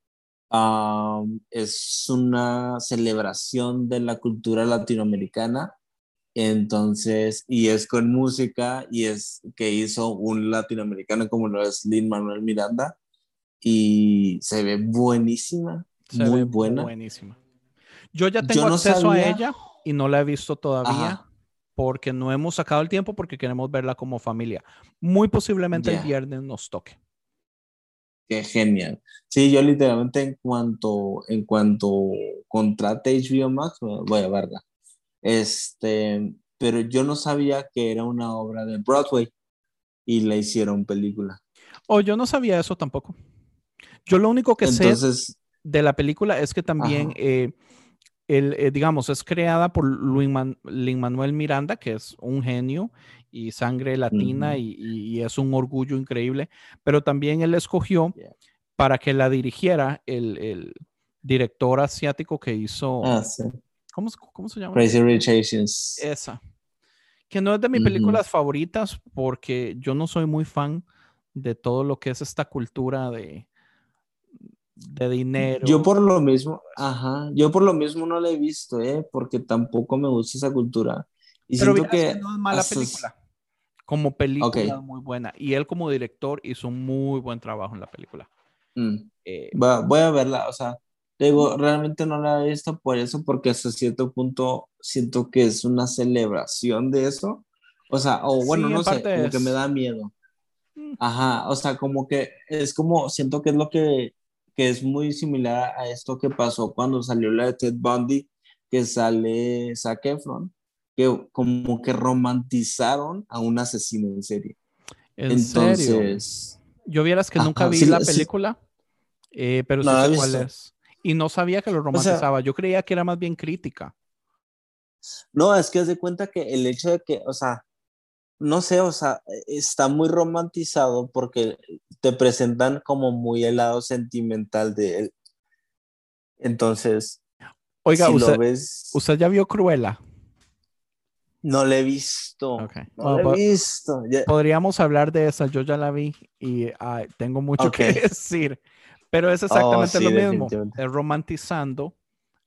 es una celebración de la cultura latinoamericana entonces, y es con música y es que hizo un latinoamericano como lo es Lin Manuel Miranda y se ve buenísima, muy buena. Buenísima. Yo ya tengo acceso a ella y no la he visto todavía porque no hemos sacado el tiempo porque queremos verla como familia. Muy posiblemente el viernes nos toque. Qué genial. Sí, yo literalmente en cuanto en cuanto contrate HBO Max voy a verla. Este, pero yo no sabía que era una obra de Broadway y la hicieron película. Oh, yo no sabía eso tampoco. Yo lo único que sé de la película es que también, eh, el, eh, digamos, es creada por Luis Manuel Miranda, que es un genio y sangre latina y, es un orgullo increíble, pero también él escogió para que la dirigiera el, director asiático que hizo ah, sí. ¿Cómo, se llama? Crazy Rich Asians. Esa. Que no es de mis películas favoritas porque yo no soy muy fan de todo lo que es esta cultura de, de dinero. Yo por lo mismo, ajá, yo por lo mismo no la he visto, ¿eh? Porque tampoco me gusta esa cultura. Y Pero siento que, no es mala película. Como película muy buena. Y él como director hizo un muy buen trabajo en la película. Mm. Eh, voy a verla, o sea, Digo, realmente no la he visto por eso, porque hasta cierto punto siento que es una celebración de eso. O sea, o bueno, no sé, como que me da miedo. Mm. Ajá, o sea, como que es como, siento que es lo que, que es muy similar a esto que pasó cuando salió la de Ted Bundy, que sale Zac Efron, que como que romantizaron a un asesino en serie. ¿En Entonces, serio? Yo vieras que nunca vi la película, eh, pero sí sé cuál es. Y no sabía que lo romantizaba. Yo creía que era más bien crítica. No, es que es de cuenta que el hecho de que, o sea, no sé, o sea, está muy romantizado porque te presentan como muy el lado sentimental de él. Entonces, oiga, usted, ya vio Cruella? No la he visto. No la he visto. Podríamos hablar de esa, yo ya la vi y tengo mucho que decir. Pero es exactamente oh, lo mismo. Es romantizando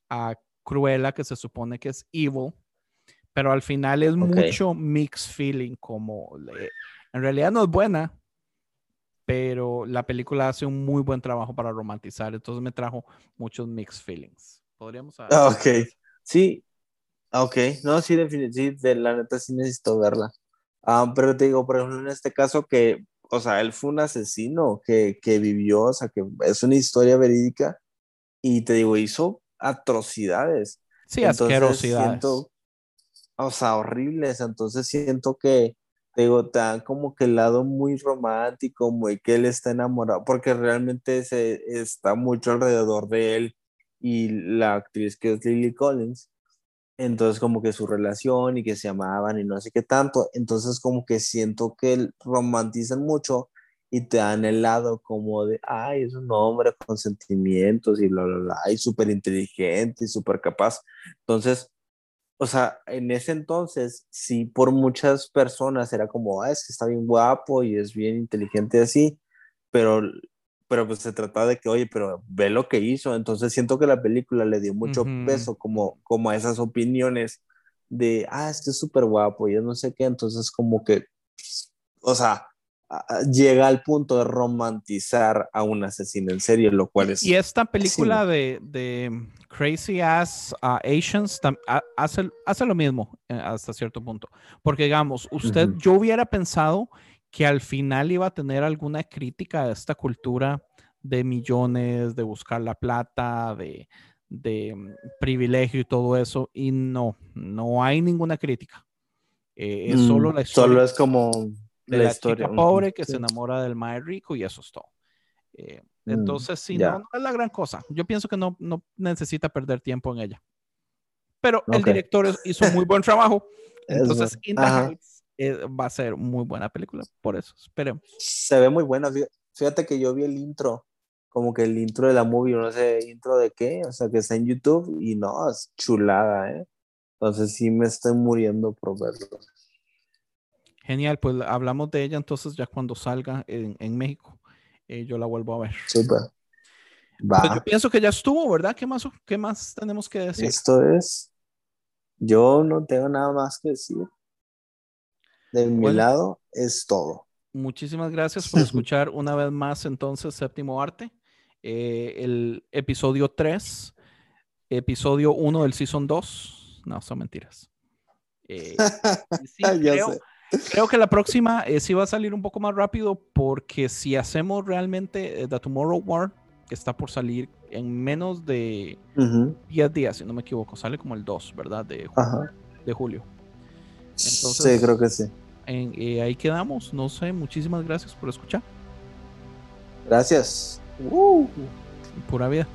a Cruella, que se supone que es evil, pero al final es mucho mixed feeling, como en realidad no es buena, pero la película hace un muy buen trabajo para romantizar, entonces me trajo muchos mixed feelings. Podríamos ah, Ok, sí, ok, no, sí, definitivamente, de la neta sí necesito verla. Ah, pero te digo, por ejemplo, en este caso que o sea, él fue un asesino que, que vivió, o sea, que es una historia verídica y te digo, hizo atrocidades. Sí, asquerosidades. O sea, horribles. Entonces siento que, te digo, te dan como que el lado muy romántico, muy que él está enamorado, porque realmente se está mucho alrededor de él y la actriz que es Lily Collins entonces como que su relación y que se amaban y no sé qué tanto, entonces como que siento que romantizan mucho y te dan el lado como de, ay, es un hombre con sentimientos y bla, bla, bla, y súper inteligente y súper capaz. Entonces, o sea, en ese entonces, sí, por muchas personas era como, ah, es que está bien guapo y es bien inteligente así, pero pero pues se trata de que, oye, pero ve lo que hizo. Entonces siento que la película le dio mucho peso como, como a esas opiniones de, ah, es que es súper guapo, y yo no sé qué, entonces como que, o sea, llega al punto de romantizar a un asesino en serie, lo cual es... Y esta película de, de, Crazy Ass uh, Asians hace, hace, lo mismo eh, hasta cierto punto. Porque digamos, usted, yo hubiera pensado que al final iba a tener alguna crítica a esta cultura de millones, de buscar la plata, de, de mm, privilegio y todo eso, y no, no hay ninguna crítica. Eh, es solo mm, la historia. Solo es como de la, historia. Chica pobre que se enamora del mae rico y eso es todo. Eh, mm, entonces, sí, no, es la gran cosa. Yo pienso que no, no necesita perder tiempo en ella. Pero el director hizo muy buen trabajo. Entonces, eh, va a ser muy buena película. Por eso, esperemos. Se ve muy buena. Fíjate que yo vi el intro como que el intro de la movie, no sé, intro de qué, o sea, que está en YouTube y no, es chulada, ¿eh? Entonces sí me estoy muriendo por verlo. Genial, pues hablamos de ella entonces ya cuando salga en, en México. Eh, yo la vuelvo a ver. Súper. Pues yo pienso que ya estuvo, ¿verdad? ¿Qué más, ¿Qué más tenemos que decir? Esto es. Yo no tengo nada más que decir. De mi lado es todo. Muchísimas gracias por escuchar una vez más entonces Séptimo Arte. Eh, el episodio 3, episodio 1 del Season 2. No, son mentiras. Eh, creo, que la próxima eh, sí va a salir un poco más rápido porque si hacemos realmente The Tomorrow War, que está por salir en menos de 10 días, si no me equivoco, sale como el 2, ¿verdad? De, julio. De julio. sí, creo que sí. ahí quedamos. No sé, muchísimas gracias por escuchar. Gracias. Uh, pura vida.